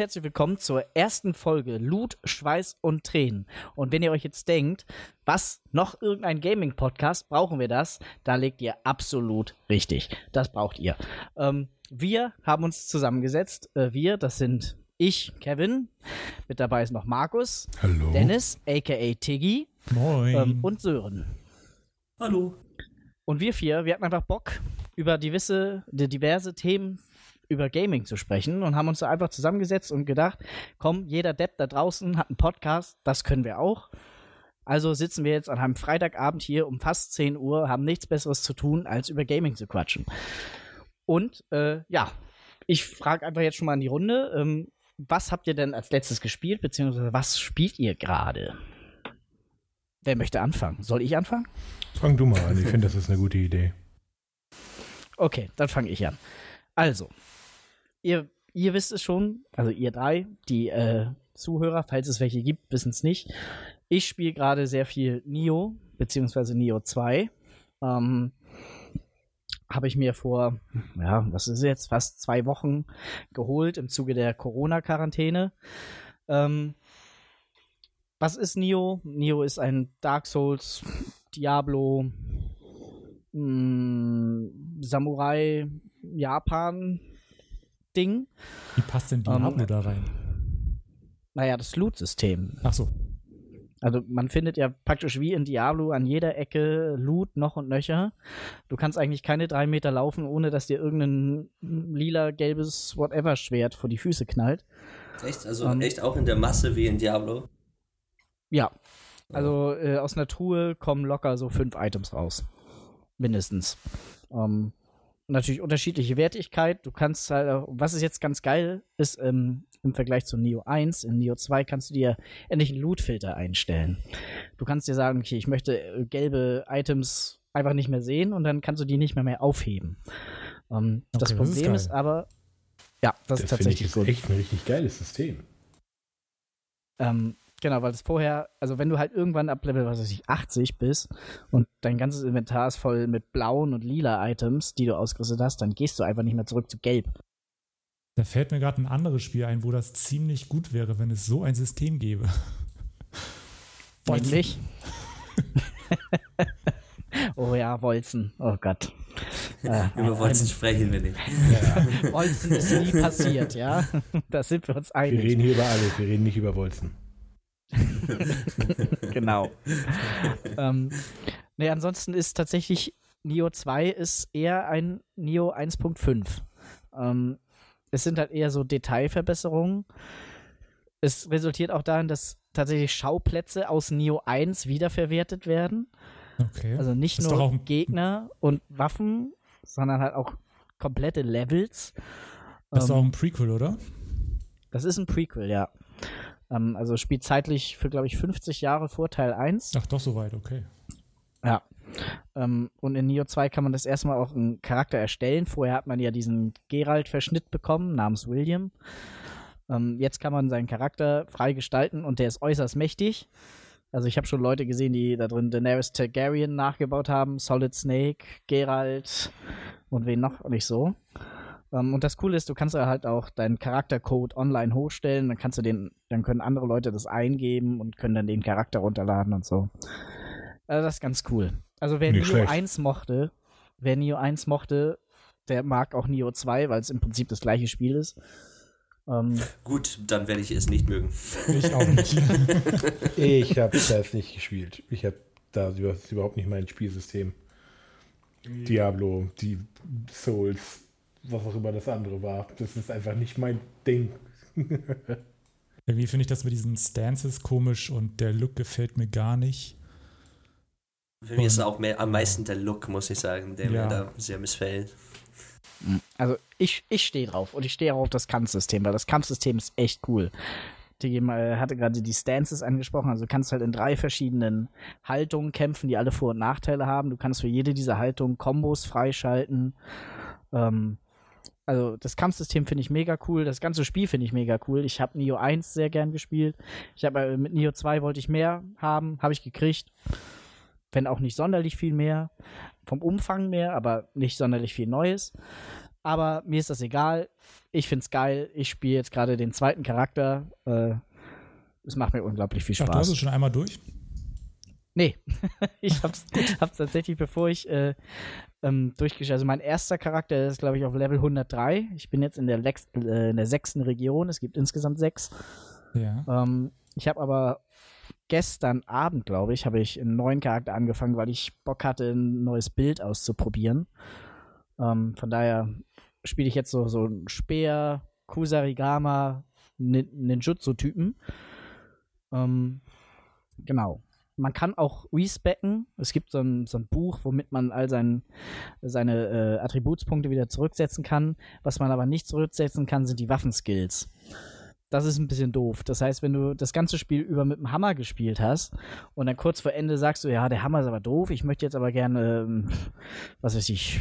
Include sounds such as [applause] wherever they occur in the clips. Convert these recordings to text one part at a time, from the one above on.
Herzlich willkommen zur ersten Folge Loot, Schweiß und Tränen. Und wenn ihr euch jetzt denkt, was, noch irgendein Gaming-Podcast, brauchen wir das? Da legt ihr absolut richtig. Das braucht ihr. Ähm, wir haben uns zusammengesetzt. Äh, wir, das sind ich, Kevin. Mit dabei ist noch Markus. Hallo. Dennis, aka Tiggy. Moin. Ähm, und Sören. Hallo. Und wir vier, wir hatten einfach Bock, über gewisse, diverse Themen über Gaming zu sprechen und haben uns da einfach zusammengesetzt und gedacht, komm, jeder Depp da draußen hat einen Podcast, das können wir auch. Also sitzen wir jetzt an einem Freitagabend hier um fast 10 Uhr, haben nichts Besseres zu tun, als über Gaming zu quatschen. Und äh, ja, ich frage einfach jetzt schon mal in die Runde, ähm, was habt ihr denn als letztes gespielt, beziehungsweise was spielt ihr gerade? Wer möchte anfangen? Soll ich anfangen? Fang du mal an, ich finde, das ist eine gute Idee. Okay, dann fange ich an. Also, ihr, ihr wisst es schon, also ihr drei, die äh, Zuhörer, falls es welche gibt, wissen es nicht. Ich spiele gerade sehr viel Nio, beziehungsweise Nio 2. Ähm, habe ich mir vor, ja, was ist jetzt, fast zwei Wochen geholt im Zuge der Corona-Quarantäne. Ähm, was ist Nio? Nio ist ein Dark Souls, Diablo, mh, Samurai, Japan Ding. Wie passt denn Diablo um, da rein? Naja, das Loot-System. Ach so. Also man findet ja praktisch wie in Diablo an jeder Ecke Loot noch und nöcher. Du kannst eigentlich keine drei Meter laufen, ohne dass dir irgendein lila, gelbes, whatever Schwert vor die Füße knallt. Echt? Also um, echt auch in der Masse wie in Diablo? Ja. Also äh, aus einer Truhe kommen locker so fünf Items raus. Mindestens. Ähm, natürlich unterschiedliche Wertigkeit. Du kannst halt, was ist jetzt ganz geil ist, ähm, im Vergleich zu Neo 1, in Neo 2 kannst du dir endlich einen Loot-Filter einstellen. Du kannst dir sagen, okay, ich möchte äh, gelbe Items einfach nicht mehr sehen und dann kannst du die nicht mehr, mehr aufheben. Ähm, okay, das Problem das ist, ist, aber, ja, das, das ist tatsächlich ich, ist echt ein richtig geiles System. Ähm, Genau, weil es vorher, also wenn du halt irgendwann ab Level, was weiß ich, 80 bist und dein ganzes Inventar ist voll mit blauen und lila Items, die du ausgerüstet hast, dann gehst du einfach nicht mehr zurück zu gelb. Da fällt mir gerade ein anderes Spiel ein, wo das ziemlich gut wäre, wenn es so ein System gäbe. [laughs] Nämlich? [laughs] oh ja, Wolzen. Oh Gott. Äh, [laughs] Über Wolzen sprechen wir nicht. Ja. Wolzen ist nie passiert, ja. Da sind wir uns einig. Wir reden hier über alles, wir reden nicht über Wolzen. [laughs] genau. ähm, nee, ansonsten ist tatsächlich Neo 2 ist eher ein Neo 1.5. Ähm, es sind halt eher so Detailverbesserungen. Es resultiert auch darin, dass tatsächlich Schauplätze aus Neo 1 wiederverwertet werden. Okay. Also nicht nur Gegner und Waffen, sondern halt auch komplette Levels. Das ist ähm, auch ein Prequel, oder? Das ist ein Prequel, ja. Ähm, also spielt zeitlich für, glaube ich, 50 Jahre vor Teil 1. Ach, doch, soweit, okay. Ja. Ähm, und in Neo 2 kann man das erstmal auch einen Charakter erstellen. Vorher hat man ja diesen Geralt-Verschnitt bekommen, namens William. Ähm, jetzt kann man seinen Charakter frei gestalten und der ist äußerst mächtig. Also ich habe schon Leute gesehen, die da drin Daenerys Targaryen nachgebaut haben, Solid Snake, Geralt und wen noch nicht so. Um, ähm, und das Coole ist, du kannst ja halt auch deinen Charaktercode online hochstellen, dann kannst du den, dann können andere Leute das eingeben und können dann den Charakter runterladen und so. Also das ist ganz cool. Also wer Nicht Neo schlecht. 1 mochte, wer Neo 1 mochte, der mag auch Neo 2, weil es im Prinzip das gleiche Spiel ist. Um, ähm, Gut, dann werde ich es nicht mögen. Ich auch nicht. [laughs] ich habe das nicht gespielt. Ich habe da überhaupt nicht mein Spielsystem. Diablo, die Souls, was auch immer das andere war. Das ist einfach nicht mein Ding. [laughs] Irgendwie finde ich das mit diesen Stances komisch und der Look gefällt mir gar nicht. Für mich ist es auch mehr, am meisten der Look, muss ich sagen, der ja. mir da sehr missfällt. Also ich, ich stehe drauf und ich stehe auch auf das Kampfsystem, weil das Kampfsystem ist echt cool. Die äh, hatte gerade die Stances angesprochen, also du kannst halt in drei verschiedenen Haltungen kämpfen, die alle Vor- und Nachteile haben. Du kannst für jede dieser Haltungen Kombos freischalten. Ähm, also das Kampfsystem finde ich mega cool, das ganze Spiel finde ich mega cool. Ich habe Neo 1 sehr gern gespielt. Ich habe äh, mit Neo 2 wollte ich mehr haben, habe ich gekriegt. Wenn auch nicht sonderlich viel mehr. Vom Umfang mehr, aber nicht sonderlich viel Neues. Aber mir ist das egal. Ich finde es geil. Ich spiele jetzt gerade den zweiten Charakter. Äh, es macht mir unglaublich viel Spaß. Ach, du hast es schon einmal durch? Nee, [laughs] ich hab's, hab's tatsächlich, bevor ich äh, ähm, durchgeschrieben. Also mein erster Charakter ist, glaube ich, auf Level 103. Ich bin jetzt in der, Lex äh, in der sechsten Region. Es gibt insgesamt sechs. Ja. Ähm, ich habe aber gestern Abend, glaube ich, habe ich einen neuen Charakter angefangen, weil ich Bock hatte, ein neues Bild auszuprobieren. Ähm, von daher spiele ich jetzt so, so einen Speer, Kusarigama, Ninjutsu-Typen. Ähm, genau man kann auch respecken. Es gibt so ein, so ein Buch, womit man all sein, seine äh, Attributspunkte wieder zurücksetzen kann. Was man aber nicht zurücksetzen kann, sind die Waffenskills. Das ist ein bisschen doof. Das heißt, wenn du das ganze Spiel über mit dem Hammer gespielt hast und dann kurz vor Ende sagst du, ja, der Hammer ist aber doof, ich möchte jetzt aber gerne, ähm, was weiß ich,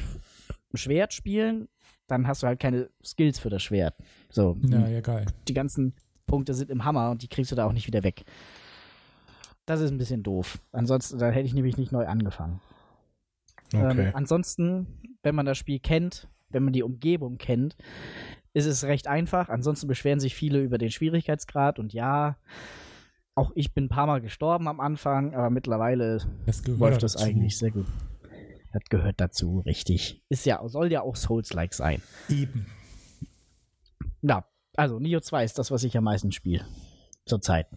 ein Schwert spielen, dann hast du halt keine Skills für das Schwert. So. Ja, ja, geil. Die ganzen Punkte sind im Hammer und die kriegst du da auch nicht wieder weg. Das ist ein bisschen doof. Ansonsten, da hätte ich nämlich nicht neu angefangen. Okay. Ähm, ansonsten, wenn man das Spiel kennt, wenn man die Umgebung kennt, ist es recht einfach. Ansonsten beschweren sich viele über den Schwierigkeitsgrad und ja, auch ich bin ein paar Mal gestorben am Anfang, aber mittlerweile das läuft das dazu. eigentlich sehr gut. Das gehört dazu, richtig. Ist ja, soll ja auch Souls-like sein. Eben. Ja, also Nio 2 ist das, was ich am meisten spiele. Zurzeit.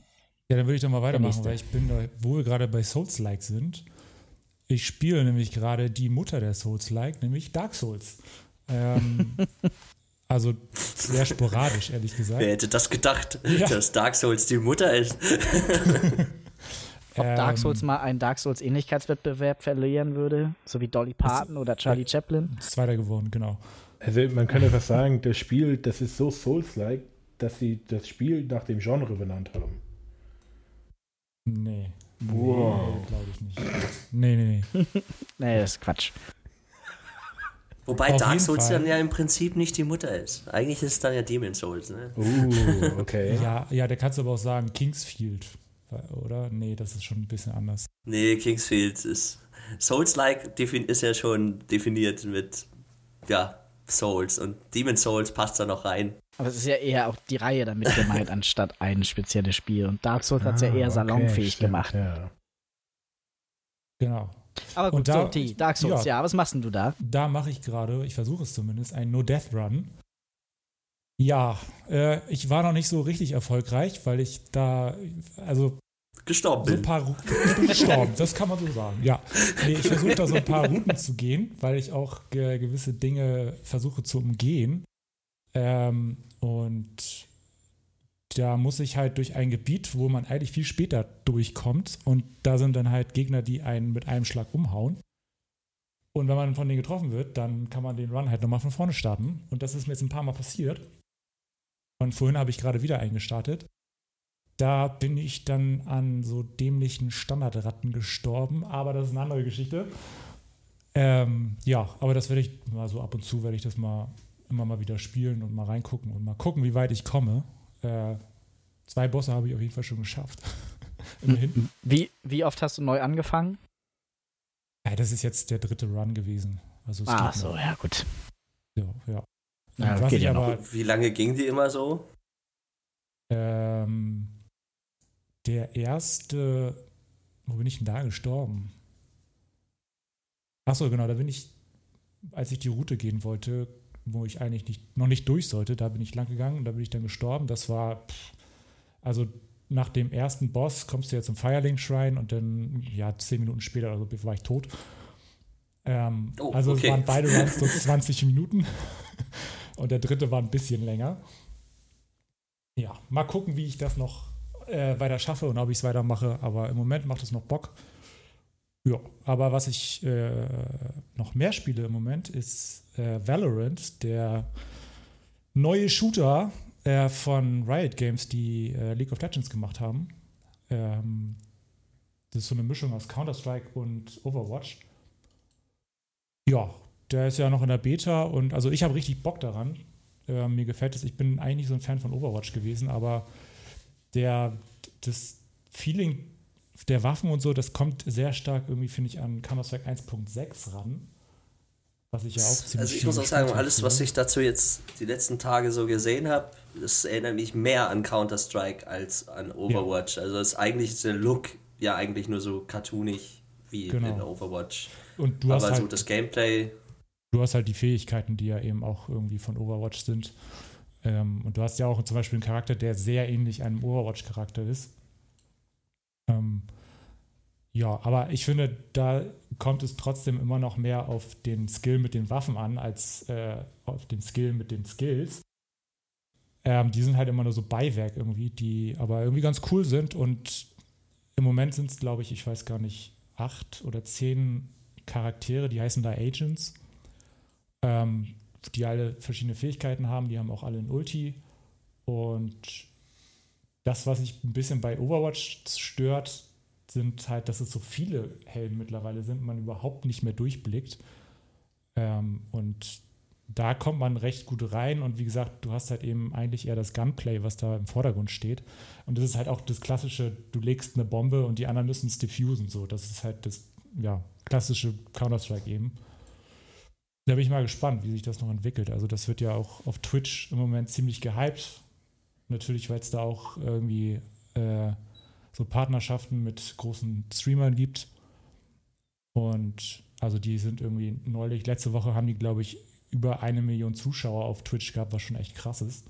Ja, dann würde ich doch mal weitermachen, weil ich bin da, wo wir gerade bei Souls-like sind. Ich spiele nämlich gerade die Mutter der Souls-like, nämlich Dark Souls. Ähm, [laughs] also sehr sporadisch, ehrlich gesagt. Wer hätte das gedacht, ja. dass Dark Souls die Mutter ist? Ob Dark Souls ähm, mal einen Dark Souls-Ähnlichkeitswettbewerb verlieren würde, so wie Dolly Parton oder Charlie Chaplin? Ist weiter geworden, genau. Also man könnte fast sagen, das Spiel, das ist so Souls-like, dass sie das Spiel nach dem Genre benannt haben. Nee. Wow. Nee, glaube ich nicht. Nee, nee, nee. [laughs] nee, das ist Quatsch. Wobei Auf Dark Souls dann ja im Prinzip nicht die Mutter ist. Eigentlich ist es dann ja Demon Souls, ne? Uh, okay. [laughs] ja, ja, der kannst du aber auch sagen Kingsfield, oder? Nee, das ist schon ein bisschen anders. Nee, Kingsfield ist. Souls-like ist ja schon definiert mit, ja, Souls und Demon Souls passt da noch rein. Aber es ist ja eher auch die Reihe damit gemeint, [laughs] anstatt ein spezielles Spiel. Und Dark Souls ah, hat es ja eher salonfähig stimmt, gemacht. Ja. Genau. Aber gut, da, so, Dark Souls, ja. ja, was machst denn du da? Da mache ich gerade, ich versuche es zumindest, ein No-Death-Run. Ja, äh, ich war noch nicht so richtig erfolgreich, weil ich da, also gestorben so ein paar [laughs] gestorben, das kann man so sagen. Ja, nee, ich versuche da so ein paar [laughs] Routen zu gehen, weil ich auch ge gewisse Dinge versuche zu umgehen. Ähm, und da muss ich halt durch ein Gebiet, wo man eigentlich viel später durchkommt. Und da sind dann halt Gegner, die einen mit einem Schlag umhauen. Und wenn man von denen getroffen wird, dann kann man den Run halt nochmal von vorne starten. Und das ist mir jetzt ein paar Mal passiert. Und vorhin habe ich gerade wieder eingestartet. Da bin ich dann an so dämlichen Standardratten gestorben, aber das ist eine andere Geschichte. Ähm, ja, aber das werde ich mal so ab und zu werde ich das mal immer mal wieder spielen und mal reingucken und mal gucken, wie weit ich komme. Äh, zwei Bosse habe ich auf jeden Fall schon geschafft. [laughs] wie, wie oft hast du neu angefangen? Ja, das ist jetzt der dritte Run gewesen. Also ah, so, ja, gut. Ja, ja. ja geht ja aber, wie lange ging die immer so? Ähm, der erste, wo bin ich denn da gestorben? Achso, genau, da bin ich, als ich die Route gehen wollte, wo ich eigentlich nicht, noch nicht durch sollte. Da bin ich lang gegangen und da bin ich dann gestorben. Das war, also nach dem ersten Boss kommst du ja zum Firelink Shrine und dann, ja, zehn Minuten später oder so war ich tot. Ähm, oh, also okay. es waren beide Runs so 20 Minuten [laughs] und der dritte war ein bisschen länger. Ja, mal gucken, wie ich das noch äh, weiter schaffe und ob ich es weitermache, aber im Moment macht es noch Bock. Ja, aber was ich äh, noch mehr spiele im Moment ist äh, Valorant, der neue Shooter äh, von Riot Games, die äh, League of Legends gemacht haben. Ähm, das ist so eine Mischung aus Counter-Strike und Overwatch. Ja, der ist ja noch in der Beta und also ich habe richtig Bock daran. Äh, mir gefällt es. Ich bin eigentlich so ein Fan von Overwatch gewesen, aber der, das Feeling der Waffen und so, das kommt sehr stark irgendwie, finde ich, an Counter-Strike 1.6 ran. Was ich ja auch ziemlich Also ich muss auch sagen, alles, was ich dazu jetzt die letzten Tage so gesehen habe, das erinnert mich mehr an Counter-Strike als an Overwatch. Ja. Also das eigentlich ist der Look ja eigentlich nur so cartoonig wie genau. in Overwatch. Und du hast Aber halt, so das Gameplay. Du hast halt die Fähigkeiten, die ja eben auch irgendwie von Overwatch sind. Ähm, und du hast ja auch zum Beispiel einen Charakter, der sehr ähnlich einem Overwatch-Charakter ist. Ähm, ja, aber ich finde, da kommt es trotzdem immer noch mehr auf den Skill mit den Waffen an, als äh, auf den Skill mit den Skills. Ähm, die sind halt immer nur so Beiwerk irgendwie, die aber irgendwie ganz cool sind. Und im Moment sind es, glaube ich, ich weiß gar nicht, acht oder zehn Charaktere, die heißen da Agents, ähm, die alle verschiedene Fähigkeiten haben. Die haben auch alle ein Ulti. Und das, was sich ein bisschen bei Overwatch stört, sind halt, dass es so viele Helden mittlerweile sind, man überhaupt nicht mehr durchblickt. Ähm, und da kommt man recht gut rein und wie gesagt, du hast halt eben eigentlich eher das Gunplay, was da im Vordergrund steht. Und das ist halt auch das klassische, du legst eine Bombe und die anderen müssen es diffusen. So, das ist halt das ja, klassische Counter-Strike eben. Da bin ich mal gespannt, wie sich das noch entwickelt. Also das wird ja auch auf Twitch im Moment ziemlich gehypt. Natürlich, weil es da auch irgendwie äh, so Partnerschaften mit großen Streamern gibt. Und also die sind irgendwie neulich, letzte Woche haben die, glaube ich, über eine Million Zuschauer auf Twitch gehabt, was schon echt krass ist.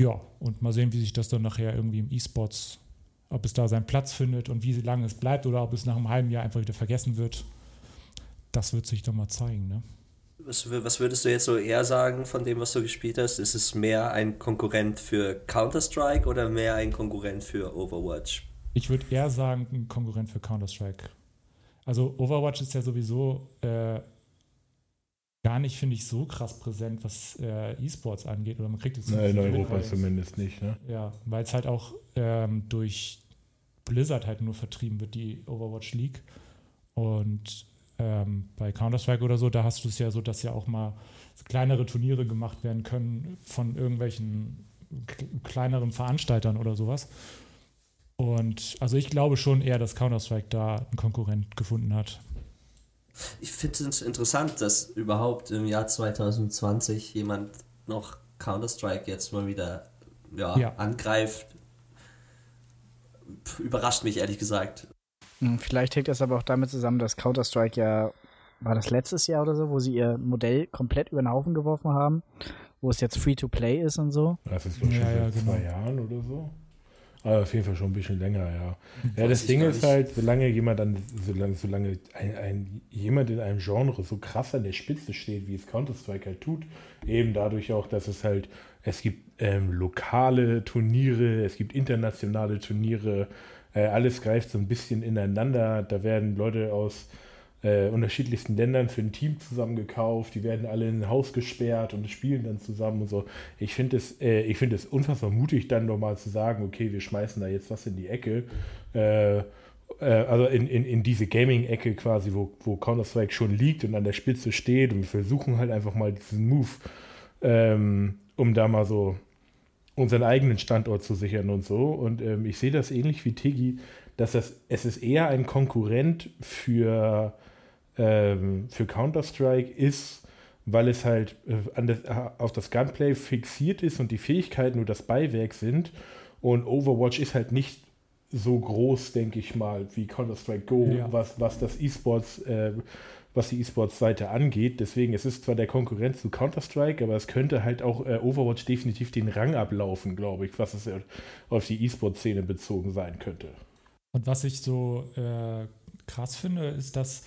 Ja, und mal sehen, wie sich das dann nachher irgendwie im E-Sports, ob es da seinen Platz findet und wie lange es bleibt oder ob es nach einem halben Jahr einfach wieder vergessen wird. Das wird sich dann mal zeigen, ne? Was, was würdest du jetzt so eher sagen von dem, was du gespielt hast? Ist es mehr ein Konkurrent für Counter-Strike oder mehr ein Konkurrent für Overwatch? Ich würde eher sagen, ein Konkurrent für Counter-Strike. Also Overwatch ist ja sowieso äh, gar nicht, finde ich, so krass präsent, was äh, E-Sports angeht. Oder man kriegt es Nein, in Europa mit, zumindest nicht, ne? Ja, weil es halt auch ähm, durch Blizzard halt nur vertrieben wird, die Overwatch League. Und ähm, bei Counter-Strike oder so, da hast du es ja so, dass ja auch mal kleinere Turniere gemacht werden können von irgendwelchen kleineren Veranstaltern oder sowas. Und also ich glaube schon eher, dass Counter-Strike da einen Konkurrent gefunden hat. Ich finde es interessant, dass überhaupt im Jahr 2020 jemand noch Counter-Strike jetzt mal wieder ja, ja. angreift. Überrascht mich ehrlich gesagt. Hm, vielleicht hängt das aber auch damit zusammen, dass Counter-Strike ja, war das letztes Jahr oder so, wo sie ihr Modell komplett über den Haufen geworfen haben, wo es jetzt Free-to-Play ist und so. Das ist doch schon ja, seit ja, genau. zwei Jahren oder so. Aber auf jeden Fall schon ein bisschen länger, ja. Ja, das Ding ist halt, solange jemand dann, solange, solange ein, ein, jemand in einem Genre so krass an der Spitze steht, wie es Counter-Strike halt tut, eben dadurch auch, dass es halt, es gibt ähm, lokale Turniere, es gibt internationale Turniere, äh, alles greift so ein bisschen ineinander. Da werden Leute aus äh, unterschiedlichsten Ländern für ein Team zusammengekauft, die werden alle in ein Haus gesperrt und spielen dann zusammen und so. Ich finde es, äh, es unfassbar mutig, dann nochmal zu sagen, okay, wir schmeißen da jetzt was in die Ecke. Äh, äh, also in, in, in diese Gaming-Ecke quasi, wo, wo Counter-Strike schon liegt und an der Spitze steht und wir versuchen halt einfach mal diesen Move, ähm, um da mal so unseren eigenen Standort zu sichern und so. Und ähm, ich sehe das ähnlich wie Tiggy, dass das, es ist eher ein Konkurrent für, ähm, für Counter-Strike ist, weil es halt äh, das, auf das Gunplay fixiert ist und die Fähigkeiten nur das Beiwerk sind. Und Overwatch ist halt nicht so groß, denke ich mal, wie Counter-Strike Go, ja. was, was das E-Sports äh, was die E-Sports-Seite angeht. Deswegen, es ist zwar der Konkurrent zu Counter-Strike, aber es könnte halt auch äh, Overwatch definitiv den Rang ablaufen, glaube ich, was es auf die E-Sport-Szene bezogen sein könnte. Und was ich so äh, krass finde, ist, dass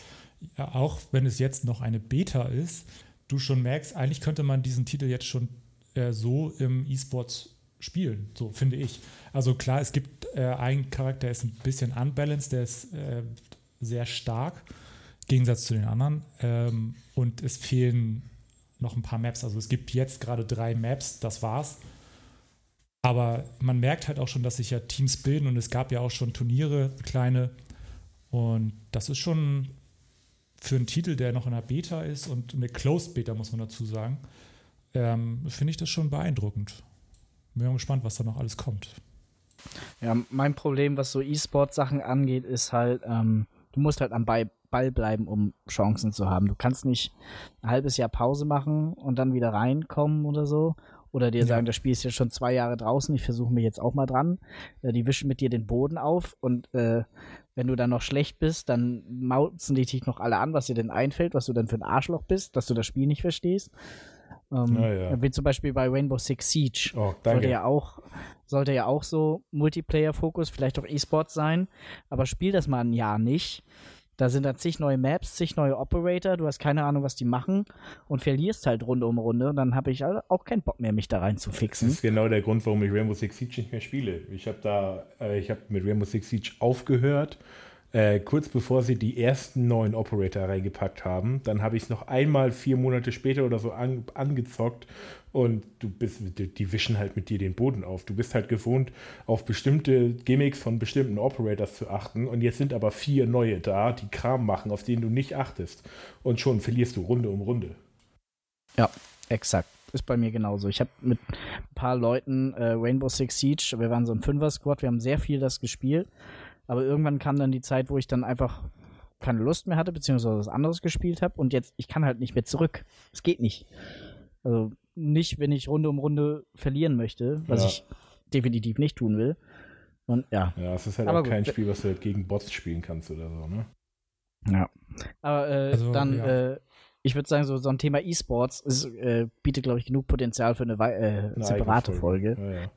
ja, auch wenn es jetzt noch eine Beta ist, du schon merkst, eigentlich könnte man diesen Titel jetzt schon äh, so im E-Sports spielen, so finde ich. Also klar, es gibt äh, einen Charakter, der ist ein bisschen unbalanced, der ist äh, sehr stark Gegensatz zu den anderen. Ähm, und es fehlen noch ein paar Maps. Also es gibt jetzt gerade drei Maps, das war's. Aber man merkt halt auch schon, dass sich ja Teams bilden und es gab ja auch schon Turniere, kleine. Und das ist schon für einen Titel, der noch in der Beta ist und eine Closed Beta, muss man dazu sagen, ähm, finde ich das schon beeindruckend. Bin gespannt, was da noch alles kommt. Ja, mein Problem, was so E-Sport-Sachen angeht, ist halt, ähm, du musst halt am Ball Ball bleiben, um Chancen zu haben. Du kannst nicht ein halbes Jahr Pause machen und dann wieder reinkommen oder so. Oder dir sagen, das Spiel ist ja schon zwei Jahre draußen, ich versuche mich jetzt auch mal dran. Äh, die wischen mit dir den Boden auf und äh, wenn du dann noch schlecht bist, dann mauzen die dich noch alle an, was dir denn einfällt, was du dann für ein Arschloch bist, dass du das Spiel nicht verstehst. Ähm, Ah, ja. Wie zum Beispiel bei Rainbow Six Siege. Oh, Sollte ja auch, sollte ja auch so Multiplayer-Fokus, vielleicht auch E-Sports sein. Aber spiel das mal ein Jahr nicht. Da sind dann zig neue Maps, zig neue Operator, du hast keine Ahnung, was die machen und verlierst halt Runde um Runde. Und dann habe ich halt auch keinen Bock mehr, mich da rein zu Das fixen. ist genau der Grund, warum ich Rainbow Six Siege nicht mehr spiele. Ich habe da, äh, ich habe mit Rainbow Six Siege aufgehört, äh, kurz bevor sie die ersten neuen Operator reingepackt haben. Dann habe ich es noch einmal vier Monate später oder so an, angezockt und du bist, die, die wischen halt mit dir den Boden auf. Du bist halt gewohnt, auf bestimmte Gimmicks von bestimmten Operators zu achten und jetzt sind aber vier neue da, die Kram machen, auf den du nicht achtest und schon verlierst du Runde um Runde. Ja, exakt. Ist bei mir genauso. Ich habe mit ein paar Leuten äh, Rainbow Six Siege, wir waren so ein Fünfer-Squad, wir haben sehr viel das gespielt. Aber irgendwann kam dann die Zeit, wo ich dann einfach keine Lust mehr hatte, beziehungsweise was anderes gespielt habe. Und jetzt, ich kann halt nicht mehr zurück. Es geht nicht. Also nicht, wenn ich Runde um Runde verlieren möchte, was Ja. ich definitiv nicht tun will. Und ja, Ja, es ist halt Aber auch gut. kein Spiel, was du halt gegen Bots spielen kannst oder so, ne? Ja. Aber äh, Also, dann, ja. äh, ich würde sagen, so, so ein Thema E-Sports äh, bietet, glaube ich, genug Potenzial für eine, äh, Eine separate eigene Folge. Ja, ja.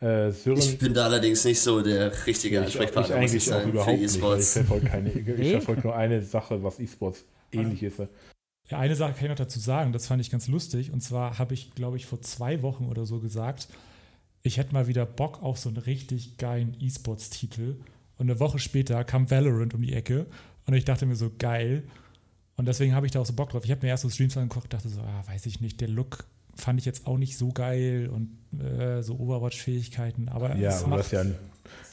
Äh, Sören, Ich bin da allerdings nicht so der richtige ich, ich Ansprechpartner, muss ich eigentlich auch überhaupt nicht, weil ich E-Sports. verfolge keine, [laughs] ich verfolge nur eine Sache, was E-Sports ähnlich ist. Ja, eine Sache kann ich noch dazu sagen, das fand ich ganz lustig. Und zwar habe ich, glaube ich, vor zwei Wochen oder so gesagt, ich hätte mal wieder Bock auf so einen richtig geilen E-Sports-Titel. Und eine Woche später kam Valorant um die Ecke und ich dachte mir so, geil. Und deswegen habe ich da auch so Bock drauf. Ich habe mir erst so Streams angeguckt, dachte so, ah, weiß ich nicht, der Look fand ich jetzt auch nicht so geil und äh, so Overwatch-Fähigkeiten. Aber Ja, es du hast ja einen,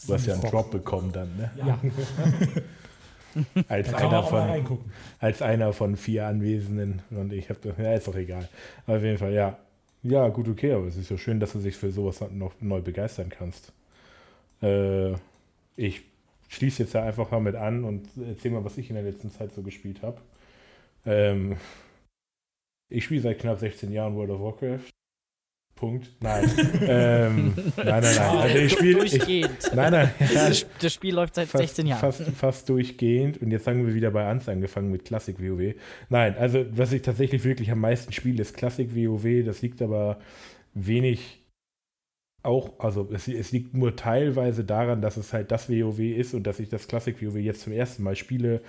du hast ja einen. Drop bekommen dann, ne? Ja, [laughs] Als einer, von, als einer von vier Anwesenden. Und ich habe, ja, ist doch egal. Aber auf jeden Fall, ja. Ja, gut, okay, aber es ist ja schön, dass du dich für sowas noch neu begeistern kannst. Äh, ich schließe jetzt da einfach mal mit an und erzähl mal, was ich in der letzten Zeit so gespielt habe. Ähm, ich spiele seit knapp 16 Jahren World of Warcraft. Punkt. Nein. [laughs] ähm, nein, nein, nein. Also ich spiele. Ich, Durchgehend. nein, nein. Ja, Das, das Spiel läuft seit fast, 16 Jahren. Fast, fast durchgehend. Und jetzt haben wir wieder bei Ans angefangen mit Classic WoW. Nein, also was ich tatsächlich wirklich am meisten spiele, ist Classic WoW. Das liegt aber wenig auch, also es, es liegt nur teilweise daran, dass es halt das WoW ist und dass ich das Classic WoW jetzt zum ersten Mal spiele,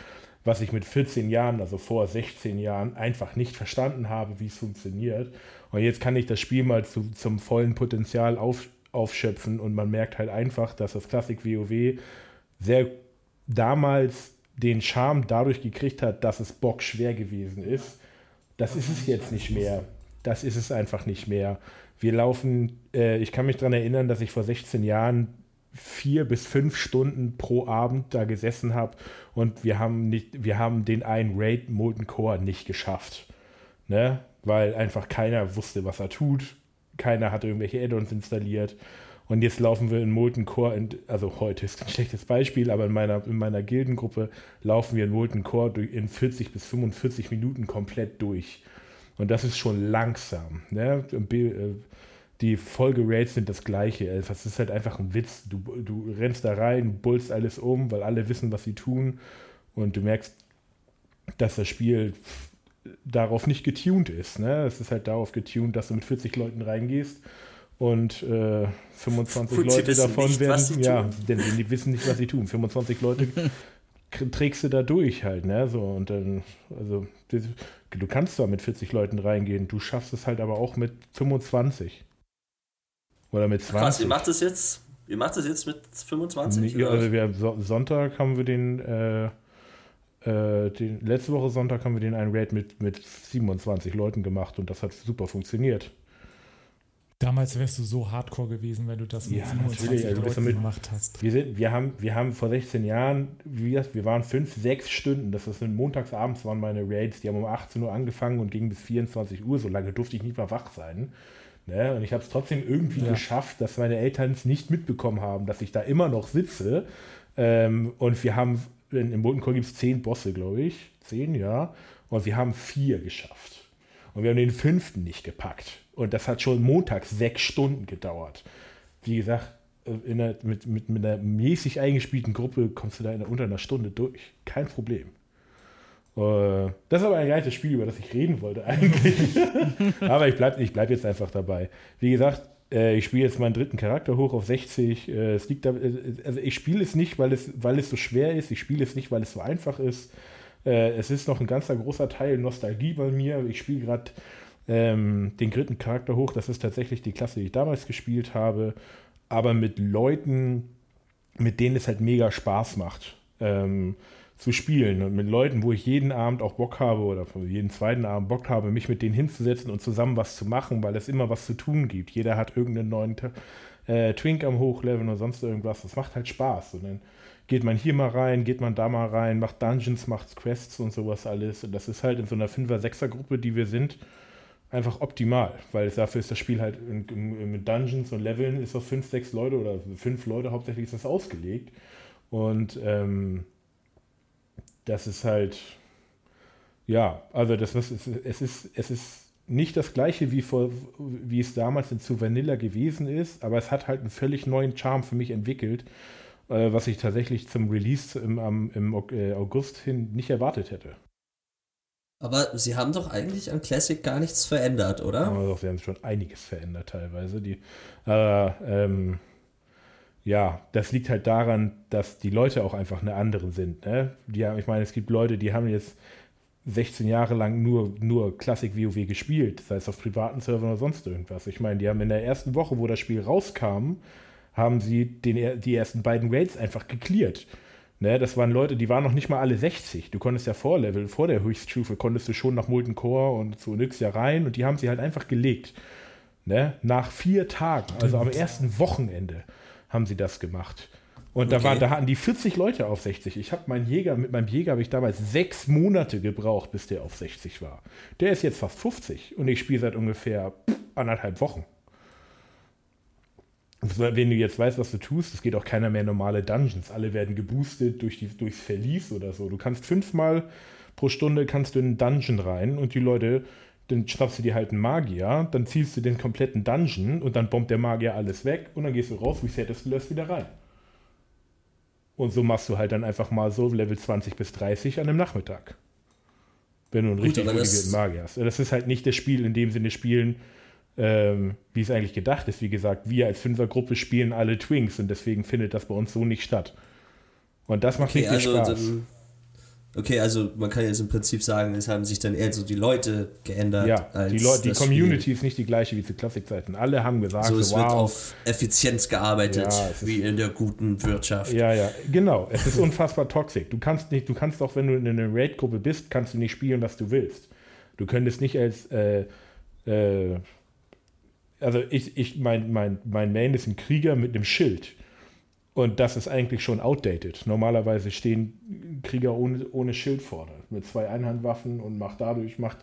was ich mit 14 Jahren, also vor 16 Jahren, einfach nicht verstanden habe, wie es funktioniert. Und jetzt kann ich das Spiel mal zu, zum vollen Potenzial auf, aufschöpfen und man merkt halt einfach, dass das Classic WoW sehr damals den Charme dadurch gekriegt hat, dass es bockschwer gewesen ist. Das ist es jetzt nicht mehr. Das ist es einfach nicht mehr. Wir laufen, äh, ich kann mich daran erinnern, dass ich vor 16 Jahren vier bis fünf Stunden pro Abend da gesessen habe und wir haben nicht, wir haben den einen Raid Molten Core nicht geschafft. Ne? Weil einfach keiner wusste, was er tut. Keiner hatte irgendwelche Add-ons installiert. Und jetzt laufen wir in Molten Core, in, also heute ist ein schlechtes Beispiel, aber in meiner, in meiner Gildengruppe laufen wir in Molten Core in 40 bis 45 Minuten komplett durch. Und das ist schon langsam. Ne? Äh, Die Folge-Rates sind das gleiche. Es ist halt einfach ein Witz. Du, du rennst da rein, bullst alles um, weil alle wissen, was sie tun. Und du merkst, dass das Spiel darauf nicht getuned ist. Ne? Es ist halt darauf getuned, dass du mit 40 Leuten reingehst und äh, 25 Und Leute davon nicht, werden, ja, denn die wissen nicht, was sie tun. 25 Leute [laughs] trägst du da durch halt, ne? So und dann, also du kannst zwar mit 40 Leuten reingehen, du schaffst es halt aber auch mit 25. Oder mit 20. Krass, ihr macht das jetzt, ihr macht das jetzt mit 25? Nee, also was? wir, so, Sonntag haben wir den, äh, äh, den, letzte Woche Sonntag haben wir den einen Raid mit, mit 27 Leuten gemacht und das hat super funktioniert. Damals wärst du so hardcore gewesen, wenn du das mit Ja, 27 natürlich, also du bist Leuten damit- gemacht hast. Wir, sind, wir, haben, wir haben vor 16 Jahren, wir, wir waren fünf, sechs Stunden, das ist montagsabends waren meine Raids, die haben um 18 Uhr angefangen und gingen bis 24 Uhr, so lange durfte ich nicht mal wach sein. Ne? Und ich habe es trotzdem irgendwie Ja. geschafft, dass meine Eltern es nicht mitbekommen haben, dass ich da immer noch sitze. Ähm, und wir haben in, im Molten Core gibt es zehn Bosse, glaube ich. Zehn, ja. Und wir haben vier geschafft. Und wir haben den fünften nicht gepackt. Und das hat schon montags sechs Stunden gedauert. Wie gesagt, in der, mit, mit, mit einer mäßig eingespielten Gruppe kommst du da in unter einer Stunde durch. Kein Problem. Äh, das ist aber ein gleiches Spiel, über das ich reden wollte [laughs] eigentlich. aber ich bleibe ich bleib jetzt einfach dabei. Wie gesagt, äh, ich spiele jetzt meinen dritten Charakter hoch auf 60. Äh, es liegt da, also ich spiele es nicht, weil es, weil es so schwer ist. Ich spiele es nicht, weil es so einfach ist. es ist noch ein ganzer großer Teil Nostalgie bei mir. Ich spiele gerade ähm, den dritten Charakter hoch. Das ist tatsächlich die Klasse, die ich damals gespielt habe. Aber mit Leuten, mit denen es halt mega Spaß macht. Ähm, zu spielen und mit Leuten, wo ich jeden Abend auch Bock habe oder jeden zweiten Abend Bock habe, mich mit denen hinzusetzen und zusammen was zu machen, weil es immer was zu tun gibt. Jeder hat irgendeinen neuen äh, Twink am Hochlevel oder sonst irgendwas. Das macht halt Spaß. Und dann geht man hier mal rein, geht man da mal rein, macht Dungeons, macht Quests und sowas alles. Und das ist halt in so einer 5er, 6er Gruppe, die wir sind, einfach optimal, weil dafür ist das Spiel halt mit Dungeons und Leveln ist auf 5, 6 Leute oder 5 Leute hauptsächlich ist das ausgelegt. Und ähm, das ist halt, ja, also das was es ist, es ist nicht das gleiche wie vor, wie es damals in zu Vanilla gewesen ist, aber es hat halt einen völlig neuen Charme für mich entwickelt, äh, was ich tatsächlich zum Release im, am, im äh, August hin nicht erwartet hätte. Aber sie haben doch eigentlich an Classic gar nichts verändert, oder? Aber doch, sie haben schon einiges verändert teilweise. Die, äh, ähm, ja, das liegt halt daran, dass die Leute auch einfach eine andere sind. Ne? Die haben, ich meine, es gibt Leute, die haben jetzt 16 Jahre lang nur, nur Classic WoW gespielt, sei es auf privaten Servern oder sonst irgendwas. Ich meine, die haben in der ersten Woche, wo das Spiel rauskam, haben sie den, die ersten beiden Raids einfach geklärt. Ne, das waren Leute, die waren noch nicht mal alle 60. Du konntest ja vor Level, vor der Höchststufe, konntest du schon nach Molten Core und zu Nyx ja rein und die haben sie halt einfach gelegt. Ne? Nach vier Tagen, also am ersten Wochenende haben sie das gemacht. Und okay. da, war, da hatten die 40 Leute auf 60. Ich habe meinen Jäger, mit meinem Jäger habe ich damals sechs Monate gebraucht, bis der auf 60 war. Der ist jetzt fast 50 und ich spiele seit ungefähr anderthalb Wochen. Wenn du jetzt weißt, was du tust, es geht auch keiner mehr normale Dungeons. Alle werden geboostet durch die, durchs Verlies oder so. Du kannst fünfmal pro Stunde kannst du in einen Dungeon rein und die Leute dann schnappst du dir halt einen Magier, dann ziehst du den kompletten Dungeon und dann bombt der Magier alles weg und dann gehst du raus, resettest du das wieder rein. Und so machst du halt dann einfach mal so Level 20 bis 30 an einem Nachmittag. Wenn du einen Gut, richtig motivierten Magier hast. Das ist halt nicht das Spiel in dem Sinne spielen, ähm, wie es eigentlich gedacht ist. Wie gesagt, wir als Fünfergruppe spielen alle Twinks und deswegen findet das bei uns so nicht statt. Und das macht okay, richtig also Spaß. Dann Okay, also man kann jetzt im Prinzip sagen, es haben sich dann eher so die Leute geändert. Ja, die, Leute, die Community Spiel. ist nicht die gleiche wie zu Klassikzeiten. Alle haben gesagt, so, es wow. wird auf Effizienz gearbeitet, ja, wie in der guten Wirtschaft. Ja, ja, genau. Es ist unfassbar toxisch. Du kannst nicht, du kannst auch, wenn du in einer Raid-Gruppe bist, kannst du nicht spielen, was du willst. Du könntest nicht als äh, äh, also ich, ich mein, mein, mein Main ist ein Krieger mit einem Schild. Und das ist eigentlich schon outdated. Normalerweise stehen Krieger ohne, ohne Schild vorne, mit zwei Einhandwaffen und macht dadurch, macht,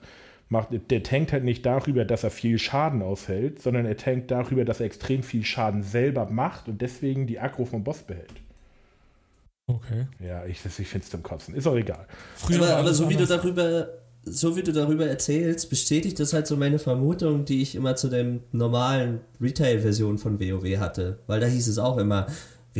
macht, der tankt halt nicht darüber, dass er viel Schaden aushält, sondern er tankt darüber, dass er extrem viel Schaden selber macht und deswegen die Aggro vom Boss behält. Okay. Ja, ich, ich finde es zum Kotzen. Ist auch egal. Früher aber, aber so wie du darüber so wie du darüber erzählst, bestätigt das halt so meine Vermutung, die ich immer zu der normalen Retail-Version von WoW hatte. Weil da hieß es auch immer,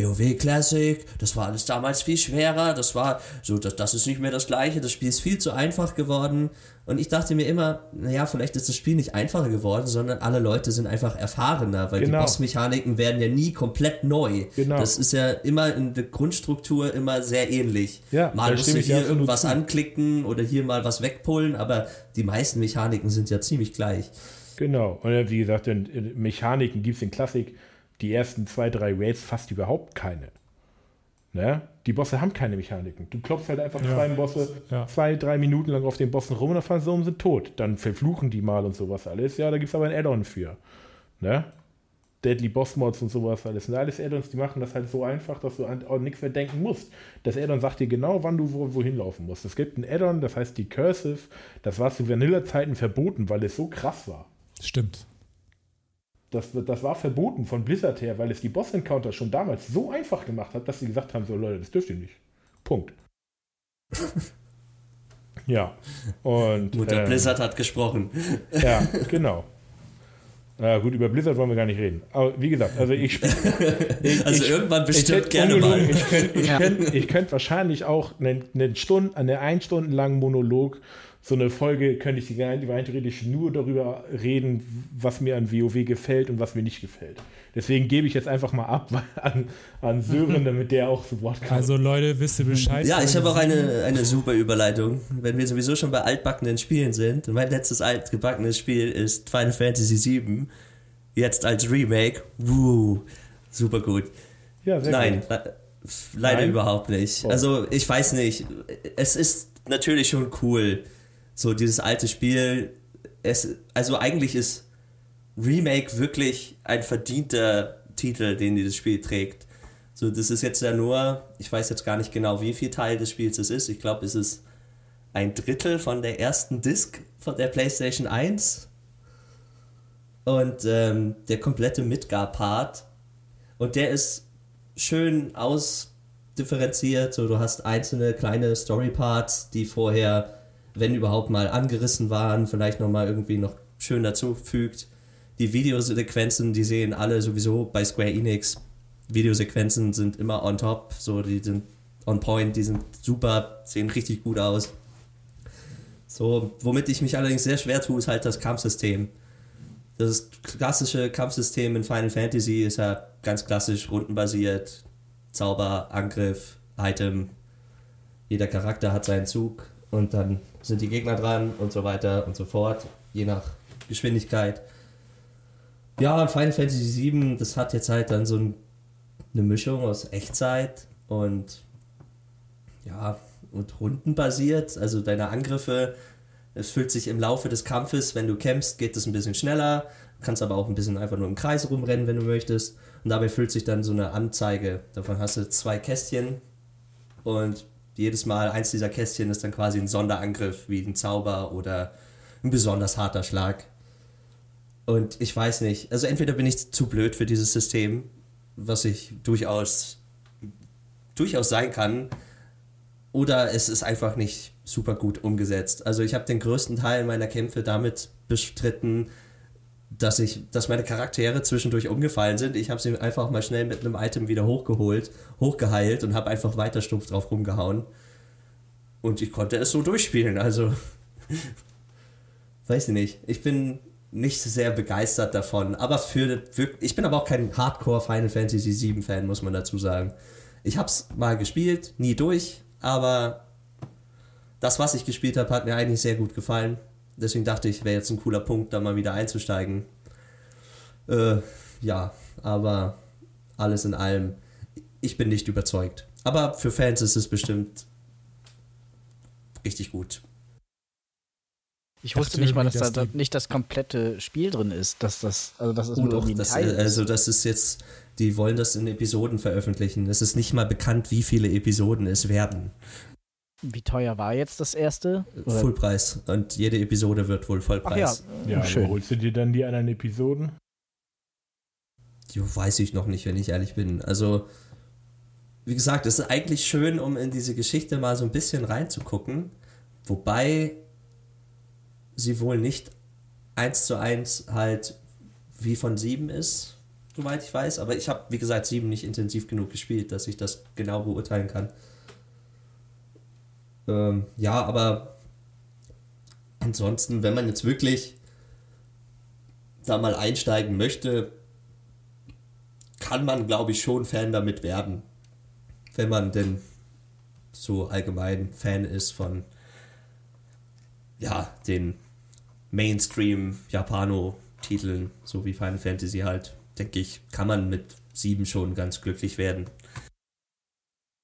WoW Classic, das war alles damals viel schwerer, das war so, das, das ist nicht mehr das gleiche, das Spiel ist viel zu einfach geworden. Und ich dachte mir immer, naja, vielleicht ist das Spiel nicht einfacher geworden, sondern alle Leute sind einfach erfahrener, weil genau. die Bossmechaniken werden ja nie komplett neu. Genau. Das ist ja immer in der Grundstruktur immer sehr ähnlich. Ja, mal musst du hier irgendwas anklicken oder hier mal was wegpullen, aber die meisten Mechaniken sind ja ziemlich gleich. Genau. Und wie gesagt, Mechaniken gibt es in Klassik die ersten zwei, drei Raids fast überhaupt keine. Ne? Die Bosse haben keine Mechaniken. Du klopfst halt einfach ja. zwei Bosse ja. zwei, drei Minuten lang auf den Bossen rum und dann fallen sie um, sind tot. Dann verfluchen die mal und sowas alles. Ja, da gibt es aber ein Add-on für. Ne? Deadly Boss Mods und sowas alles. Und alles Add-ons, die machen das halt so einfach, dass du an nichts mehr denken musst. Das Add-on sagt dir genau, wann du wo, wohin laufen musst. Es gibt ein Add-on, das heißt die Cursive. Das war zu Vanilla-Zeiten verboten, weil es so krass war. Stimmt. Das, das war verboten von Blizzard her, weil es die Boss-Encounter schon damals so einfach gemacht hat, dass sie gesagt haben: So, Leute, das dürft ihr nicht. Punkt. [laughs] Ja. Und, Mutter ähm, Blizzard hat gesprochen. [laughs] Ja, genau. Äh, gut, über Blizzard wollen wir gar nicht reden. Aber wie gesagt, also ich spiele. [laughs] Also ich, irgendwann bestimmt hätte gerne mal. Ich könnte ich Ja. könnt, ich könnt wahrscheinlich auch einen, einen, Stunden, einen ein Stunden langen Monolog, so eine Folge, könnte ich die rein theoretisch nur darüber reden, was mir an WoW gefällt und was mir nicht gefällt. Deswegen gebe ich jetzt einfach mal ab [laughs] an, an Sören, damit der auch zu Wort kann. Also Leute, wisst ihr Bescheid? Ja, ich habe auch eine, eine super Überleitung. Wenn wir sowieso schon bei altbackenen Spielen sind, und mein letztes altgebackenes Spiel ist Final Fantasy VII, jetzt als Remake. Wuh, super gut. ja, sehr Nein, gut. le- leider Nein? überhaupt nicht. Oh. Also ich weiß nicht. Es ist natürlich schon cool, so dieses alte Spiel. Es, also eigentlich ist Remake wirklich ein verdienter Titel, den dieses Spiel trägt. So, das ist jetzt ja nur, ich weiß jetzt gar nicht genau, wie viel Teil des Spiels es ist. Ich glaube, es ist ein Drittel von der ersten Disc von der PlayStation 1. Und ähm, der komplette Midgar-Part. Und der ist schön ausdifferenziert. So, du hast einzelne kleine Story-Parts, die vorher, wenn überhaupt mal angerissen waren, vielleicht nochmal irgendwie noch schön dazufügt. Die Videosequenzen, die sehen alle sowieso bei Square Enix. Videosequenzen sind immer on top, so die sind on point, die sind super, sehen richtig gut aus. So, womit ich mich allerdings sehr schwer tue, ist halt das Kampfsystem. Das klassische Kampfsystem in Final Fantasy ist ja ganz klassisch rundenbasiert. Zauber, Angriff, Item. Jeder Charakter hat seinen Zug und dann sind die Gegner dran und so weiter und so fort, je nach Geschwindigkeit. Ja, und Final Fantasy VII, das hat jetzt halt dann so ein, eine Mischung aus Echtzeit und ja, und rundenbasiert. Also deine Angriffe, es fühlt sich im Laufe des Kampfes, wenn du kämpfst, geht es ein bisschen schneller. Kannst aber auch ein bisschen einfach nur im Kreis rumrennen, wenn du möchtest. Und dabei füllt sich dann so eine Anzeige. Davon hast du zwei Kästchen und jedes Mal eins dieser Kästchen ist dann quasi ein Sonderangriff, wie ein Zauber oder ein besonders harter Schlag. Und ich weiß nicht, also entweder bin ich zu blöd für dieses System, was ich durchaus, durchaus sein kann, oder es ist einfach nicht super gut umgesetzt. Also ich habe den größten Teil meiner Kämpfe damit bestritten, dass ich, dass meine Charaktere zwischendurch umgefallen sind. Ich habe sie einfach mal schnell mit einem Item wieder hochgeholt, hochgeheilt und habe einfach weiter stumpf drauf rumgehauen. Und ich konnte es so durchspielen. Also [laughs] weiß ich nicht. Ich bin nicht sehr begeistert davon. Aber für ich bin aber auch kein Hardcore Final Fantasy VII Fan, muss man dazu sagen. Ich habe es mal gespielt, nie durch, aber das, was ich gespielt habe, hat mir eigentlich sehr gut gefallen. Deswegen dachte ich, wäre jetzt ein cooler Punkt, da mal wieder einzusteigen. Äh, ja, aber alles in allem, ich bin nicht überzeugt. Aber für Fans ist es bestimmt richtig gut. Ich wusste nicht mal, dass irgendwie, da dass nicht das komplette Spiel drin ist. Dass das, also das ist Oh, nur doch, das, Teil. äh, also das ist jetzt, die wollen das in Episoden veröffentlichen. Es ist nicht mal bekannt, wie viele Episoden es werden. Wie teuer war jetzt das erste? Oder- Fullpreis. Und jede Episode wird wohl Ach ja, Vollpreis. Ja, schön. aber holst du dir dann die anderen Episoden? Jo, weiß ich noch nicht, wenn ich ehrlich bin. Also, wie gesagt, es ist eigentlich schön, um in diese Geschichte mal so ein bisschen reinzugucken. Wobei sie wohl nicht eins zu eins halt wie von sieben ist, soweit ich weiß. Aber ich habe, wie gesagt, sieben nicht intensiv genug gespielt, dass ich das genau beurteilen kann. Ähm, ja, aber ansonsten, wenn man jetzt wirklich da mal einsteigen möchte, kann man, glaube ich, schon Fan damit werden. Wenn man denn so allgemein Fan ist von ja, den Mainstream-Japano-Titeln, so wie Final Fantasy halt, denke ich, kann man mit sieben schon ganz glücklich werden.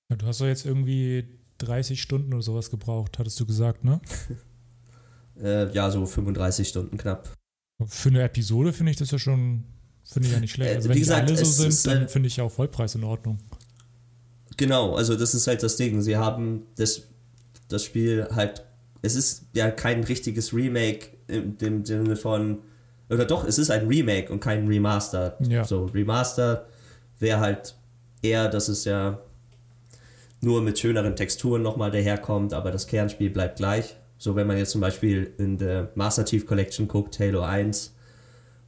Du hast doch jetzt irgendwie 30 Stunden oder sowas gebraucht, hattest du gesagt, ne? [laughs] Äh, ja, so 35 Stunden knapp. Für eine Episode finde ich das ja schon, finde ich ja nicht schlecht. Äh, Also wenn gesagt, die alle so es ist, sind, dann äh, finde ich ja auch Vollpreis in Ordnung. Genau, also das ist halt das Ding. Sie haben das, das Spiel halt. Es ist ja kein richtiges Remake in dem Sinne von. Oder doch, es ist ein Remake und kein Remaster. Ja. So, Remaster wäre halt eher, dass es ja nur mit schöneren Texturen nochmal daherkommt, aber das Kernspiel bleibt gleich. So, wenn man jetzt zum Beispiel in der Master Chief Collection guckt, Halo 1,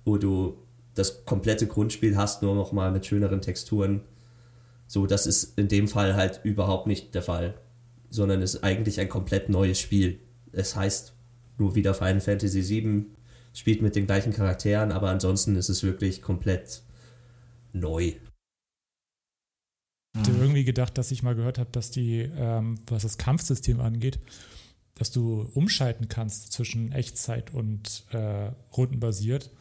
wo du das komplette Grundspiel hast, nur nochmal mit schöneren Texturen. So, das ist in dem Fall halt überhaupt nicht der Fall, sondern ist eigentlich ein komplett neues Spiel. Es heißt nur wieder Final Fantasy VII, spielt mit den gleichen Charakteren, aber ansonsten ist es wirklich komplett neu. Ich hätte irgendwie gedacht, dass ich mal gehört habe, dass die, ähm, was das Kampfsystem angeht, dass du umschalten kannst zwischen Echtzeit und äh, rundenbasiert.